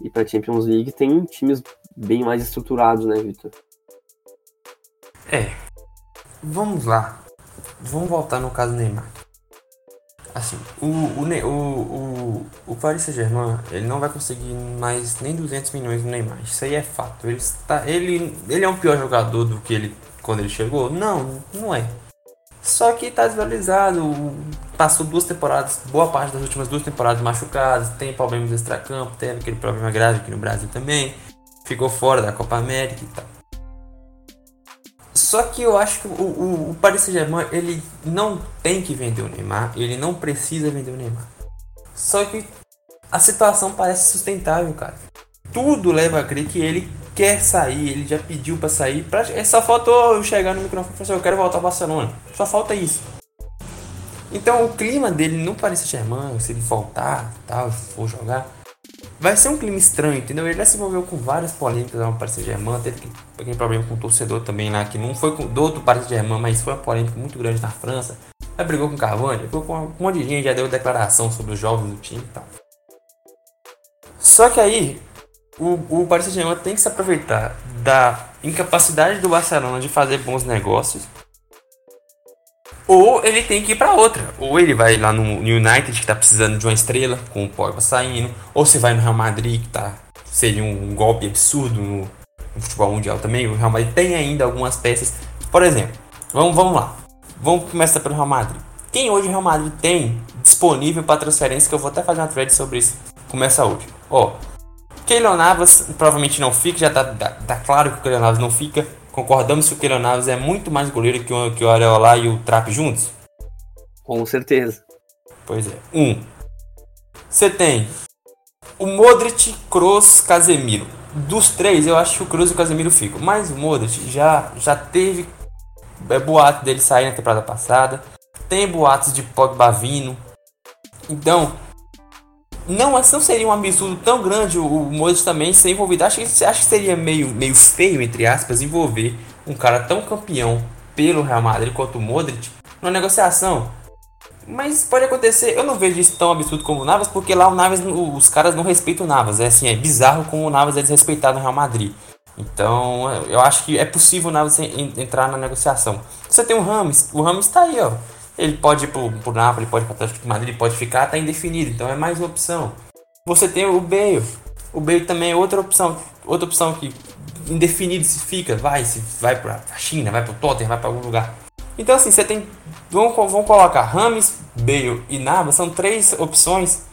ir para Champions League, tem times bem mais estruturados, né, Vitor? É. Vamos lá. Vamos voltar no caso do Neymar. Assim, o, o, o, o, Paris Saint-Germain, ele não vai conseguir mais nem 200 milhões no Neymar. Isso aí é fato. Ele, está, ele, ele é um pior jogador do que ele quando ele chegou? Não, não é. Só que tá desvalorizado, passou duas temporadas, boa parte das últimas duas temporadas machucadas, tem problemas extra-campo, teve aquele problema grave aqui no Brasil também, ficou fora da Copa América e tal. Só que eu acho que o, o, o Paris Saint-Germain ele não tem que vender o Neymar, ele não precisa vender o Neymar. Só que a situação parece sustentável, cara. Tudo leva a crer que ele quer sair, ele já pediu para sair. Pra, é só faltou eu chegar no microfone e falar assim, eu quero voltar ao Barcelona. Só falta isso. Então o clima dele no Paris Saint-Germain, se ele voltar, tal, for jogar, vai ser um clima estranho, entendeu? Ele já se envolveu com várias polêmicas lá no Paris Saint-Germain, teve aquele problema com o torcedor também lá, que não foi com, do outro Paris Saint-Germain, mas foi uma polêmica muito grande na França. Já brigou com o Cavani, brigou com um monte de gente, já deu declaração sobre os jovens do time e tal. Só que aí, o, o Paris Saint-Germain tem que se aproveitar da incapacidade do Barcelona de fazer bons negócios ou ele tem que ir para outra. Ou ele vai lá no United, que tá precisando de uma estrela, com o Pogba saindo. Ou se vai no Real Madrid, que tá, seria um golpe absurdo no, no, futebol mundial também. O Real Madrid tem ainda algumas peças. Por exemplo, vamos, vamos lá. Vamos começar pelo Real Madrid. Quem hoje o Real Madrid tem disponível para transferência, que eu vou até fazer uma thread sobre isso. Começa hoje. Ó, Keylor Navas provavelmente não fica, já tá, tá, tá claro que o Keylor Navas não fica. Concordamos que o Keylor Navas é muito mais goleiro que o, que o Areola e o Trap juntos? Com certeza. Pois é. Um. Você tem o Modric, Kroos, Casemiro. Dos três, eu acho que o Kroos e o Casemiro ficam. Mas o Modric já, já teve é, boato dele sair na temporada passada. Tem boatos de Pogba vindo. Então, não, não seria um absurdo tão grande o, o Modric também ser envolvido. Acho que, acho que seria meio, meio feio, entre aspas, envolver um cara tão campeão pelo Real Madrid quanto o Modric numa negociação. Mas pode acontecer, eu não vejo isso tão absurdo como o Navas, porque lá o Navas, os caras não respeitam o Navas. É assim, é bizarro como o Navas é desrespeitado no Real Madrid. Então, eu acho que é possível o Navas entrar na negociação. Você tem o Ramos, o Ramos está aí, ó. Ele pode ir pro, pro Napoli, pode ir pro Atlético de Madrid, pode ficar, tá indefinido. Então é mais uma opção. Você tem o Bale. O Bale também é outra opção. Outra opção que indefinido se fica, vai, se vai pra China, vai pro Tottenham, vai para algum lugar. Então assim, você tem. Vamos, vamos colocar Rames, Bale e Navas, são três opções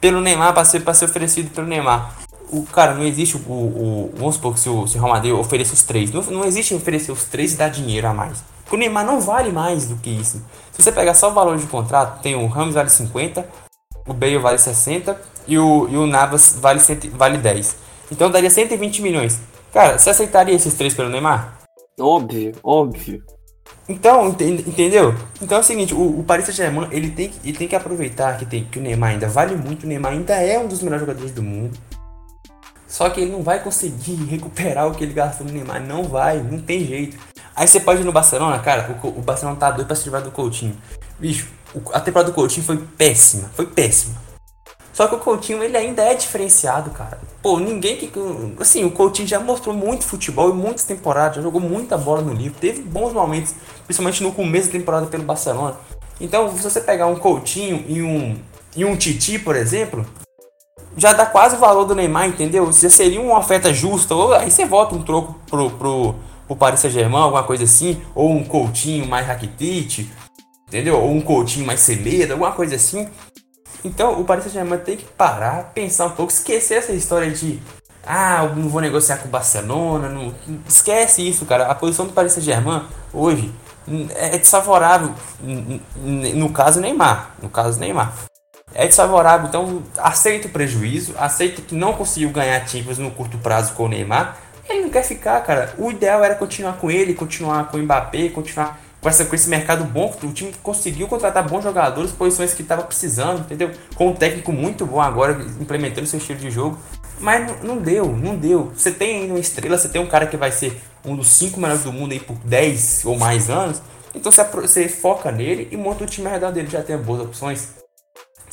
pelo Neymar para ser, ser oferecido pelo Neymar. O cara, não existe o. o vamos supor que se o, se o Real Madrid ofereça os três. Não, não existe oferecer os três e dar dinheiro a mais. Porque o Neymar não vale mais do que isso. Se você pegar só o valor de contrato, tem o Ramos vale 50, o Bale vale 60 e o, e o Navas vale, 100, vale 10. Então daria 120 milhões. Cara, você aceitaria esses três pelo Neymar? Óbvio, óbvio. Então, entendeu? Então é o seguinte, o, o Paris Saint-Germain, ele tem, ele tem que aproveitar que, tem, que o Neymar ainda vale muito, o Neymar ainda é um dos melhores jogadores do mundo. Só que ele não vai conseguir recuperar o que ele gastou no Neymar, não vai, não tem jeito. Aí você pode ir no Barcelona, cara, o, o Barcelona tá doido pra se livrar do Coutinho. Bicho, a temporada do Coutinho foi péssima, foi péssima. Só que o Coutinho, ele ainda é diferenciado, cara. Pô, ninguém que... Assim, o Coutinho já mostrou muito futebol em muitas temporadas, já jogou muita bola no livro, teve bons momentos, principalmente no começo da temporada pelo Barcelona. Então, se você pegar um Coutinho e um, e um Titi, por exemplo, já dá quase o valor do Neymar, entendeu? Já seria uma oferta justa, ou aí você volta um troco pro, pro, o Paris Saint-Germain, alguma coisa assim, ou um Coutinho mais Rakitic, entendeu? Ou um Coutinho mais Semedo, alguma coisa assim. Então o Paris Saint-Germain tem que parar, pensar um pouco, esquecer essa história de ah, não vou negociar com o Barcelona, não... esquece isso, cara. A posição do Paris Saint-Germain hoje é desfavorável no caso Neymar, no caso Neymar. É desfavorável, então aceita o prejuízo, aceita que não conseguiu ganhar Champions no curto prazo com o Neymar ele não quer ficar, cara. O ideal era continuar com ele, continuar com o Mbappé, continuar com, essa, com esse mercado bom. O time conseguiu contratar bons jogadores, posições que estava precisando, entendeu? Com um técnico muito bom agora, implementando seu estilo de jogo. Mas não, não deu, não deu. Você tem ainda uma estrela, você tem um cara que vai ser um dos cinco melhores do mundo aí por 10 ou mais anos. Então você, você foca nele e monta o time ao redor dele. Já tem boas opções.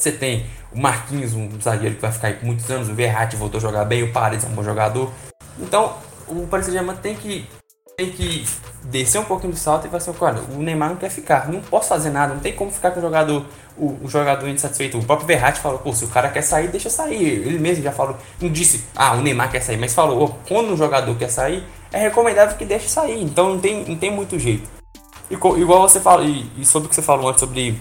Você tem o Marquinhos, um zagueiro que vai ficar aí por muitos anos, o Verratti voltou a jogar bem, o Paredes é um bom jogador. Então, o Paris Saint-Germain tem que tem que descer um pouquinho do salto e vai ser, cara, o Neymar não quer ficar, não posso fazer nada, não tem como ficar com o jogador, o, o jogador insatisfeito. O próprio Verratti falou, pô, se o cara quer sair, deixa sair. Ele mesmo já falou, não disse, ah, o Neymar quer sair, mas falou, oh, quando o jogador quer sair, é recomendável que deixe sair. Então não tem, não tem muito jeito. E, igual você falou, e, e sobre o que você falou antes sobre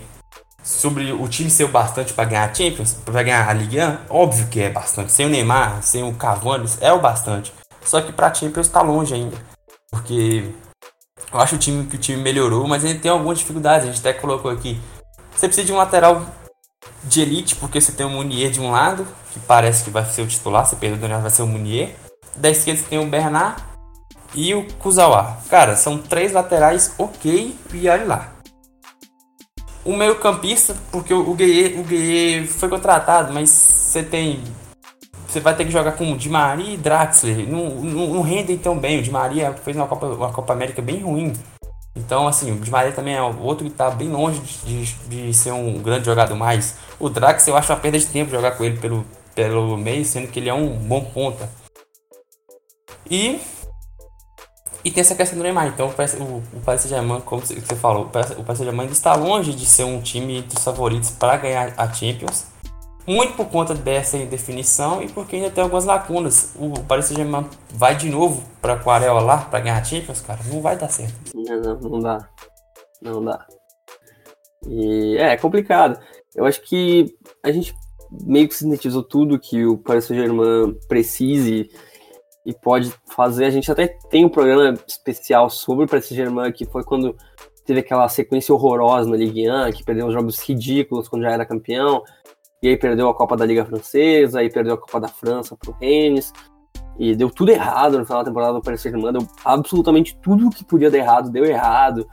sobre o time ser bastante para ganhar a Champions, para ganhar a Ligue 1, óbvio que é bastante. Sem o Neymar, sem o Cavani, é o bastante. Só que para Champions está longe ainda. Porque eu acho o time que o time melhorou, mas ele tem algumas dificuldades. A gente até colocou aqui. Você precisa de um lateral de elite, porque você tem o Munier de um lado, que parece que vai ser o titular, você perdeu o Daniel, vai ser o Munier. Da esquerda você tem o Bernard e o Kuzawa. Cara, são três laterais ok e olha lá. O meio campista, porque o Gueye, o Gueye foi contratado, mas você tem você vai ter que jogar com o Di Maria e Draxler. Não, não, não rendem tão bem. O Di Maria fez uma Copa, uma Copa América bem ruim. Então, assim, o Di Maria também é outro que está bem longe de, de, ser um grande jogador mais. O Drax, eu acho uma perda de tempo jogar com ele pelo, pelo meio, sendo que ele é um bom ponta. E e tem essa questão do Neymar. Então, o, o Paris Saint-Germain, como você falou, o Paris Saint-Germain está longe de ser um time dos favoritos para ganhar a Champions. Muito por conta dessa indefinição e porque ainda tem algumas lacunas. O Paris Saint-Germain vai de novo para Aquarela lá para ganhar Champions, cara, não vai dar certo. Não, não dá. Não dá. E é, é complicado. Eu acho que a gente meio que sintetizou tudo que o Paris Saint-Germain precise e pode fazer. A gente até tem um programa especial sobre o Paris Saint-Germain, que foi quando teve aquela sequência horrorosa na Ligue 1, que perdeu uns jogos ridículos quando já era campeão e aí perdeu a Copa da Liga Francesa, aí perdeu a Copa da França pro Rennes, e deu tudo errado no final da temporada do Paris Saint-Germain, deu absolutamente tudo que podia dar errado, deu errado.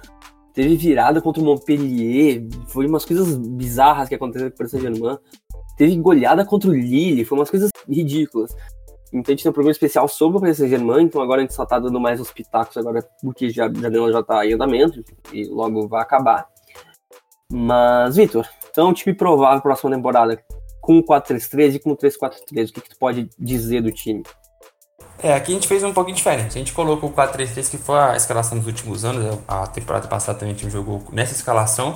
Teve virada contra o Montpellier, foi umas coisas bizarras que aconteceram com o Paris Saint-Germain. Teve goleada contra o Lille, foi umas coisas ridículas. Então a gente tem um programa especial sobre o Paris Saint-Germain, então agora a gente só tá dando mais os pitacos agora, porque já, já, já tá em andamento, e logo vai acabar. Mas, Vitor, então time provável próxima temporada com o 4-3-3 e com o 3-4-3, o que, que tu pode dizer do time? É, aqui a gente fez um pouquinho diferente. A gente colocou o 4-3-3, que foi a escalação dos últimos anos. A temporada passada também a gente jogou nessa escalação.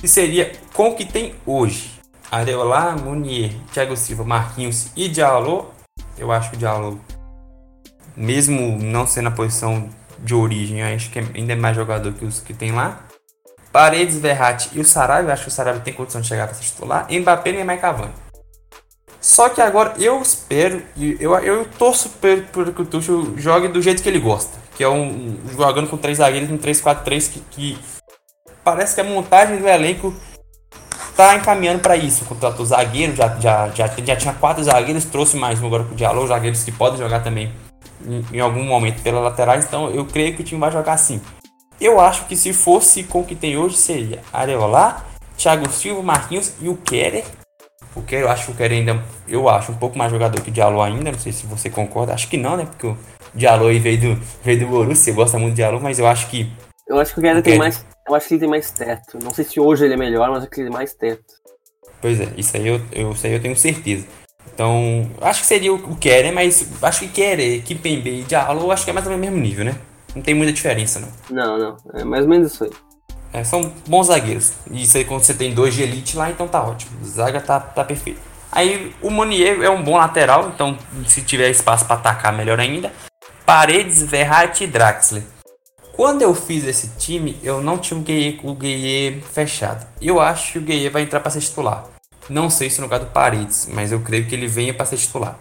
Que seria com o que tem hoje. Areola, Munier, Thiago Silva, Marquinhos e Diallo. Eu acho que o Diallo, mesmo não sendo a posição de origem, acho que é ainda é mais jogador que os que tem lá. Paredes, Verratti e o Sarabia, acho que o Sarabia tem condição de chegar para ser titular, Mbappé, Neymar e Cavani. Só que agora eu espero e eu, eu torço por, que o Tuchel jogue do jeito que ele gosta, que é um jogando com três zagueiros, um 3-4-3 que, que, parece que a montagem do elenco tá encaminhando para isso. Contratou zagueiro, já, já, já, já tinha quatro zagueiros, trouxe mais um agora com o Diallo, zagueiros que podem jogar também em, em algum momento pela laterais, então eu creio que o time vai jogar assim. Eu acho que se fosse com o que tem hoje, seria Areola, Thiago Silva, Marquinhos e o Kerer. O Kerer, eu acho que o Kerer ainda, eu acho, um pouco mais jogador que o Diallo ainda, não sei se você concorda, acho que não, né, porque o Diallo aí veio do, veio do Borussia, você gosta muito do Diallo, mas eu acho que... Eu acho que o Kerer tem mais, eu acho que ele tem mais teto, não sei se hoje ele é melhor, mas acho que ele tem mais teto. Pois é, isso aí eu, eu, isso aí eu tenho certeza. Então, acho que seria o, Kerer, mas acho que Kerer, Kimpembe e Diallo, acho que é mais ou menos o mesmo nível, né? Não tem muita diferença, não. Não, não. É mais ou menos isso aí. É, são bons zagueiros. E isso aí quando você tem dois de elite lá, então tá ótimo. Zaga tá, tá perfeito. Aí o Monier é um bom lateral, então se tiver espaço para atacar, melhor ainda. Paredes, Verratti e Draxler. Quando eu fiz esse time, eu não tinha o Gueye, o Gueye fechado. Eu acho que o Gueye vai entrar para ser titular. Não sei se no lugar do Paredes, mas eu creio que ele venha para ser titular.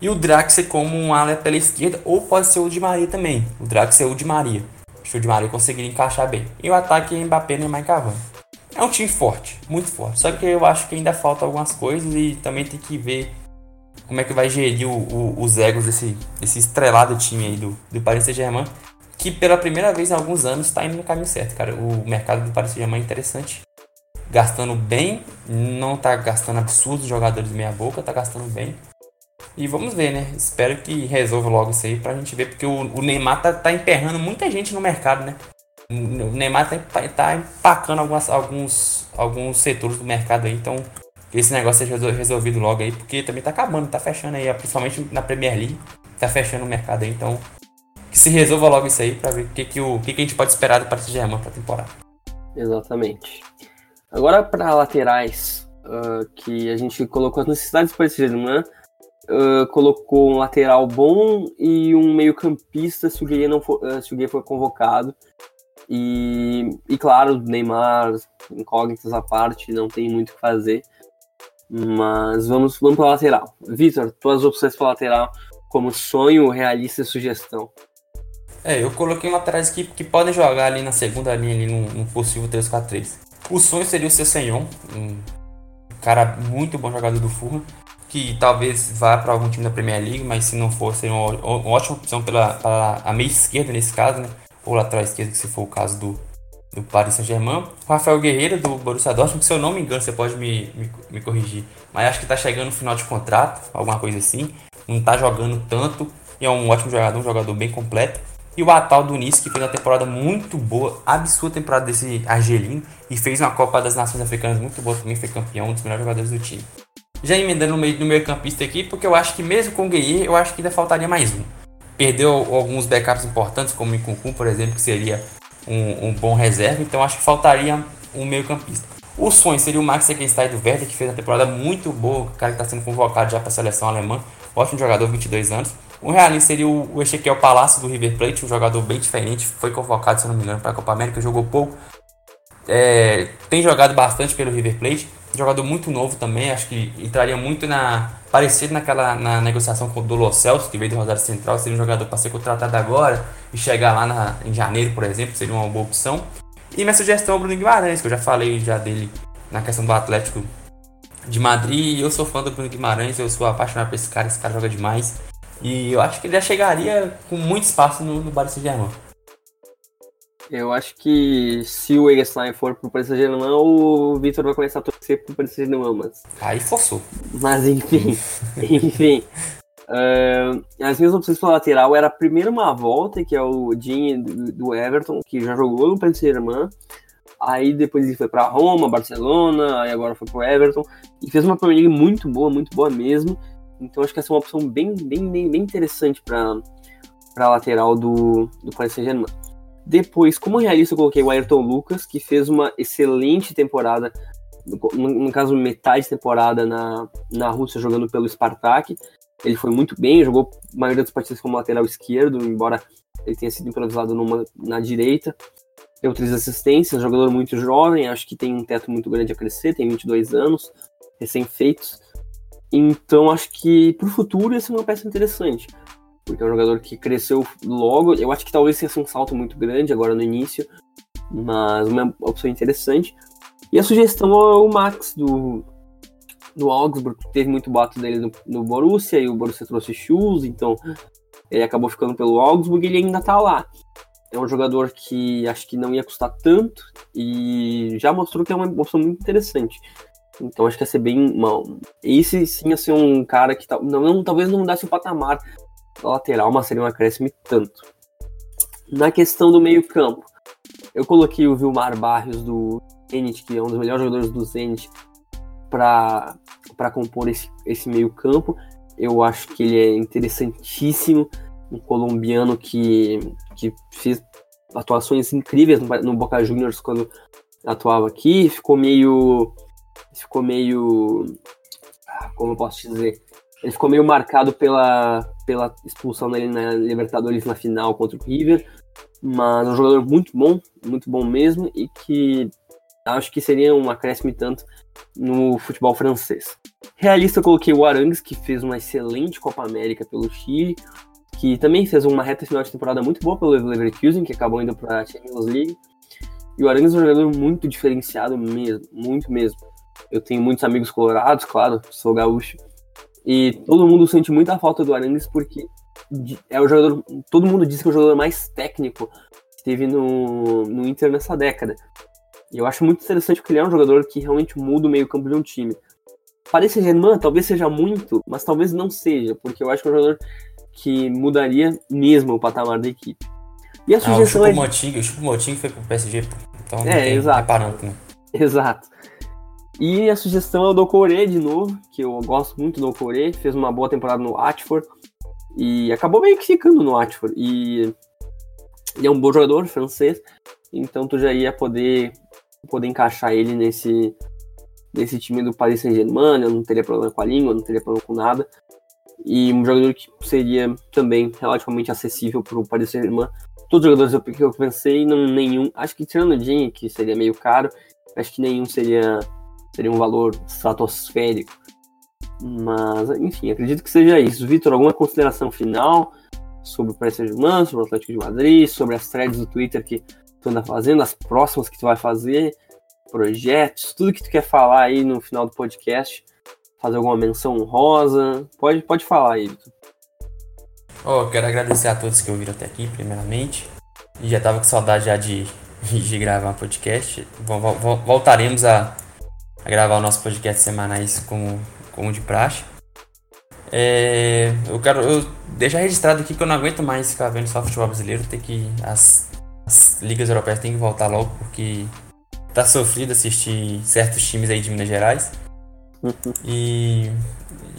E o Draxler como um ala pela esquerda, ou pode ser o de Maria também. O Draxler é o de Maria. Acho o de Maria conseguiria encaixar bem. E o ataque é Mbappé, e Cavani. É um time forte, muito forte. Só que eu acho que ainda falta algumas coisas e também tem que ver como é que vai gerir o, o, os egos desse, desse estrelado time aí do, do Paris Saint-Germain. Que pela primeira vez em alguns anos está indo no caminho certo, cara. O mercado do Paris Saint-Germain é interessante. Gastando bem, não tá gastando absurdos jogadores meia boca, tá gastando bem. E vamos ver, né? Espero que resolva logo isso aí pra gente ver, porque o, o Neymar tá, tá emperrando muita gente no mercado, né? O Neymar tá, tá empacando algumas, alguns, alguns setores do mercado aí, então que esse negócio seja resolvido logo aí, porque também tá acabando, tá fechando aí, principalmente na Premier League, tá fechando o mercado aí, então se resolva logo isso aí para ver o que, que, o que, que a gente pode esperar do Paris Saint-Germain pra temporada. Exatamente. Agora para laterais, uh, que a gente colocou as necessidades do Paris Saint-Germain, uh, colocou um lateral bom e um meio-campista se o Gueye não for, uh, se o Gueye for convocado. E, e claro, Neymar, incógnitas à parte, não tem muito o que fazer. Mas vamos, vamos para lateral. Vitor, tuas opções para lateral como sonho, realista e sugestão. É, eu coloquei laterais que, que podem jogar ali na segunda linha, ali possível 3-4-3. O sonho seria o Cessenhon, um cara muito bom jogador do Fulham, que talvez vá para algum time da Premier League, mas se não for, seria uma, uma ótima opção pela, pela a meia esquerda nesse caso, né? Ou lateral esquerda, se for o caso do, do Paris Saint-Germain. Rafael Guerreiro, do Borussia Dortmund, se eu não me engano, você pode me, me, me corrigir, mas acho que está chegando no final de contrato, alguma coisa assim. Não está jogando tanto, e é um ótimo jogador, um jogador bem completo. E o Atal do Nice, que fez uma temporada muito boa, absurda temporada desse argelino, e fez uma Copa das Nações Africanas muito boa também, foi campeão, um dos melhores jogadores do time. Já emendando no meio, no meio campista aqui, porque eu acho que mesmo com o Gueye, eu acho que ainda faltaria mais um. Perdeu alguns backups importantes, como o Incuncu, por exemplo, que seria um, um, bom reserva, então acho que faltaria um meio campista. O sonho seria o Max Eckenstein do Werder, que fez uma temporada muito boa, o cara que está sendo convocado já para a seleção alemã, ótimo jogador, 22 anos. O realista seria o Ezequiel Palácio do River Plate, um jogador bem diferente, foi convocado, se não me engano, para a Copa América, jogou pouco, é, tem jogado bastante pelo River Plate, jogador muito novo também, acho que entraria muito na. parecido naquela na negociação com o Dolo Celso, que veio do Rosário Central, seria um jogador para ser contratado agora e chegar lá na, em janeiro, por exemplo, seria uma boa opção. E minha sugestão é o Bruno Guimarães, que eu já falei já dele na questão do Atlético de Madrid. Eu sou fã do Bruno Guimarães, eu sou apaixonado por esse cara, esse cara joga demais. E eu acho que ele já chegaria com muito espaço no, no Paris Saint-Germain. Eu acho que se o Egenstein for pro Paris Saint-Germain, o Vitor vai começar a torcer pro Paris Saint-Germain, mas... Aí forçou. Mas enfim, enfim. Uh, as minhas opções para lateral era primeiro uma volta, que é o Jean do, Everton, que já jogou no Paris Saint-Germain. Aí depois ele foi para Roma, Barcelona, aí agora foi pro Everton. E fez uma Premier League muito boa, muito boa mesmo. Então acho que essa é uma opção bem, bem, bem, bem interessante para lateral do, do Paris Saint-Germain. Depois, como realista, eu coloquei o Ayrton Lucas, que fez uma excelente temporada, no, no caso, metade de temporada na, na Rússia, jogando pelo Spartak. Ele foi muito bem, jogou a maioria das partidas como lateral esquerdo, embora ele tenha sido improvisado numa, na direita. Deu três assistências, jogador muito jovem, acho que tem um teto muito grande a crescer, tem 22 anos, recém-feitos. Então acho que para o futuro ia ser uma peça interessante porque é um jogador que cresceu logo. Eu acho que talvez tenha um salto muito grande agora no início, mas uma opção interessante. E a sugestão é o Max do, do Augsburg, teve muito bato dele no, no Borussia, e o Borussia trouxe shoes, então ele acabou ficando pelo Augsburg e ele ainda tá lá. É um jogador que acho que não ia custar tanto e já mostrou que é uma opção muito interessante. Então acho que ia ser bem. Uma, esse sim ia ser um cara que não, não, talvez não mudasse o patamar lateral, mas seria um acréscimo tanto. Na questão do meio-campo, eu coloquei o Vilmar Barrios do Zenit, que é um dos melhores jogadores do Zenit, para compor esse, esse meio-campo. Eu acho que ele é interessantíssimo, um colombiano que, que fez atuações incríveis no, no Boca Juniors quando atuava aqui, ficou meio ficou meio ah, como eu posso dizer, ele ficou meio marcado pela, pela expulsão dele na Libertadores na final contra o River, mas é um jogador muito bom, muito bom mesmo, e que acho que seria um acréscimo tanto no futebol francês. Realista, eu coloquei o Arangues, que fez uma excelente Copa América pelo Chile, que também fez uma reta final de temporada muito boa pelo Leverkusen, que acabou indo para a Champions League. E o Arangues é um jogador muito diferenciado mesmo, muito mesmo. Eu tenho muitos amigos colorados, claro, sou gaúcho, e todo mundo sente muita falta do Arangues porque é o jogador. Todo mundo diz que é o jogador mais técnico que teve no, no Inter nessa década. E eu acho muito interessante porque ele é um jogador que realmente muda o meio-campo de um time. Paris Saint-Germain talvez seja muito, mas talvez não seja, porque eu acho que é um jogador que mudaria mesmo o patamar da equipe. E a sugestão ah, o Chupo é. o Chupo Moting foi pro PSG, então é, exato. Parando, né? Exato. E a sugestão é o Doucouré de novo, que eu gosto muito do Doucouré, fez uma boa temporada no Watford e acabou meio que ficando no Watford. E ele é um bom jogador francês, então tu já ia poder, poder encaixar ele nesse, nesse time do Paris Saint-Germain, eu não teria problema com a língua, não teria problema com nada. E um jogador que seria também relativamente acessível para o Paris Saint-Germain. Todos os jogadores que eu pensei, não nenhum. Acho que tirando o Jim, que seria meio caro, acho que nenhum seria, seria um valor estratosférico. Mas, enfim, acredito que seja isso. Vitor, alguma consideração final sobre o Paris Saint-Germain, sobre o Atlético de Madrid, sobre as threads do Twitter que tu anda fazendo, as próximas que tu vai fazer, projetos, tudo que tu quer falar aí no final do podcast, fazer alguma menção honrosa, pode, pode falar aí. Oh, quero agradecer a todos que ouviram até aqui, primeiramente. E já tava com saudade já de, de gravar um podcast. Voltaremos a, a gravar o nosso podcast semanais como, como de praxe. É, eu quero eu deixar registrado aqui que eu não aguento mais ficar vendo só futebol brasileiro. Tem que. As, as ligas europeias têm que voltar logo porque tá sofrido assistir certos times aí de Minas Gerais. E,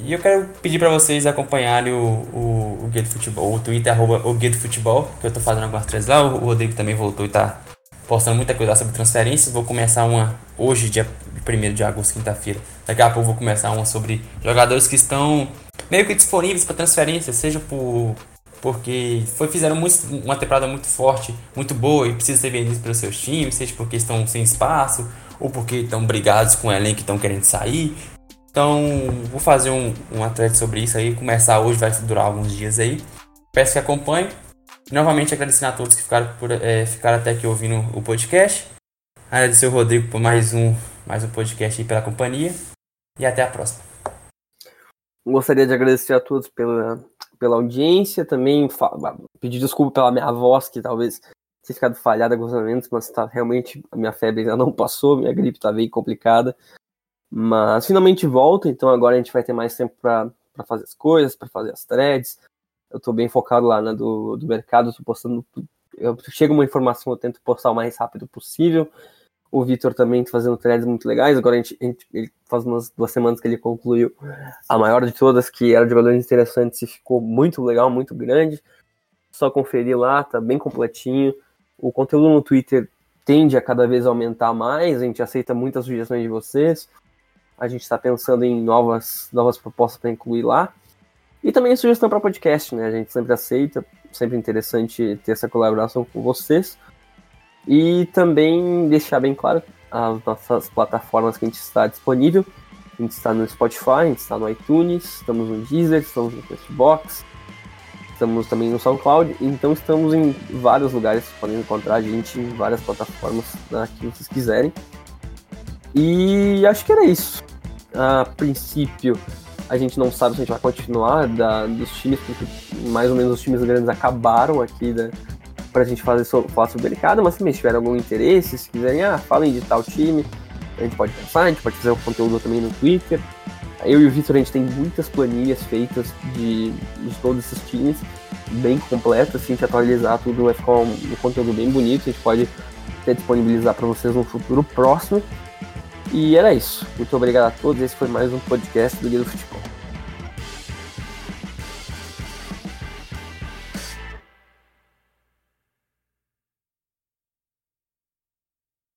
e eu quero pedir para vocês acompanharem o, o, o Guia do Futebol, o Twitter arroba o Guia do Futebol, que eu tô fazendo algumas três lá. O, Rodrigo também voltou e tá postando muita coisa sobre transferências. Vou começar uma hoje, dia 1 de agosto, quinta-feira. Daqui a pouco vou começar uma sobre jogadores que estão meio que disponíveis para transferência, seja por porque foi, fizeram muito, uma temporada muito forte, muito boa e precisa ser vendidos pelos seus times, seja porque estão sem espaço ou porque estão brigados com o elenco e estão querendo sair. Então, vou fazer um, um thread sobre isso aí, começar hoje, vai durar alguns dias aí. Peço que acompanhe. Novamente agradecendo a todos que ficaram, por, é, ficaram até aqui ouvindo o podcast. Agradecer o Rodrigo por mais um, mais um podcast aí pela companhia. E até a próxima. Gostaria de agradecer a todos pela, pela audiência, também pedir desculpa pela minha voz, que talvez tenha ficado falhada alguns momentos, mas tá, realmente a minha febre ainda não passou, minha gripe tá bem complicada. Mas finalmente volta, então agora a gente vai ter mais tempo para fazer as coisas, para fazer as threads. Eu tô bem focado lá né, do, do mercado, tô postando. Eu, chega uma informação, eu tento postar o mais rápido possível. O Vitor também tá fazendo threads muito legais. Agora a gente, a gente, ele faz umas duas semanas que ele concluiu a maior de todas, que era de jogadores interessantes e ficou muito legal, muito grande. Só conferir lá, tá bem completinho. O conteúdo no Twitter tende a cada vez aumentar mais, a gente aceita muitas sugestões de vocês. A gente está pensando em novas, novas propostas para incluir lá. E também sugestão para podcast, né? A gente sempre aceita, sempre interessante ter essa colaboração com vocês. E também deixar bem claro as nossas plataformas que a gente está disponível. A gente está no Spotify, a gente está no iTunes, estamos no Deezer, estamos no Castbox, estamos também no SoundCloud, então estamos em vários lugares, podem encontrar a gente em várias plataformas né, que vocês quiserem. E acho que era isso. A princípio, a gente não sabe se a gente vai continuar da, dos times, porque mais ou menos os times grandes acabaram aqui da, pra gente fazer sobre, falar sobre o mercado, mas também se tiver algum interesse, se quiserem, ah, falem de tal time, a gente pode pensar, a gente pode fazer o conteúdo também no Twitter. Eu e o Victor, a gente tem muitas planilhas feitas de, de todos esses times, bem completas, se a gente atualizar tudo vai ficar um, um conteúdo bem bonito, a gente pode até disponibilizar para vocês no futuro próximo. E era isso. Muito obrigado a todos. Esse foi mais um podcast do Guia do Futebol.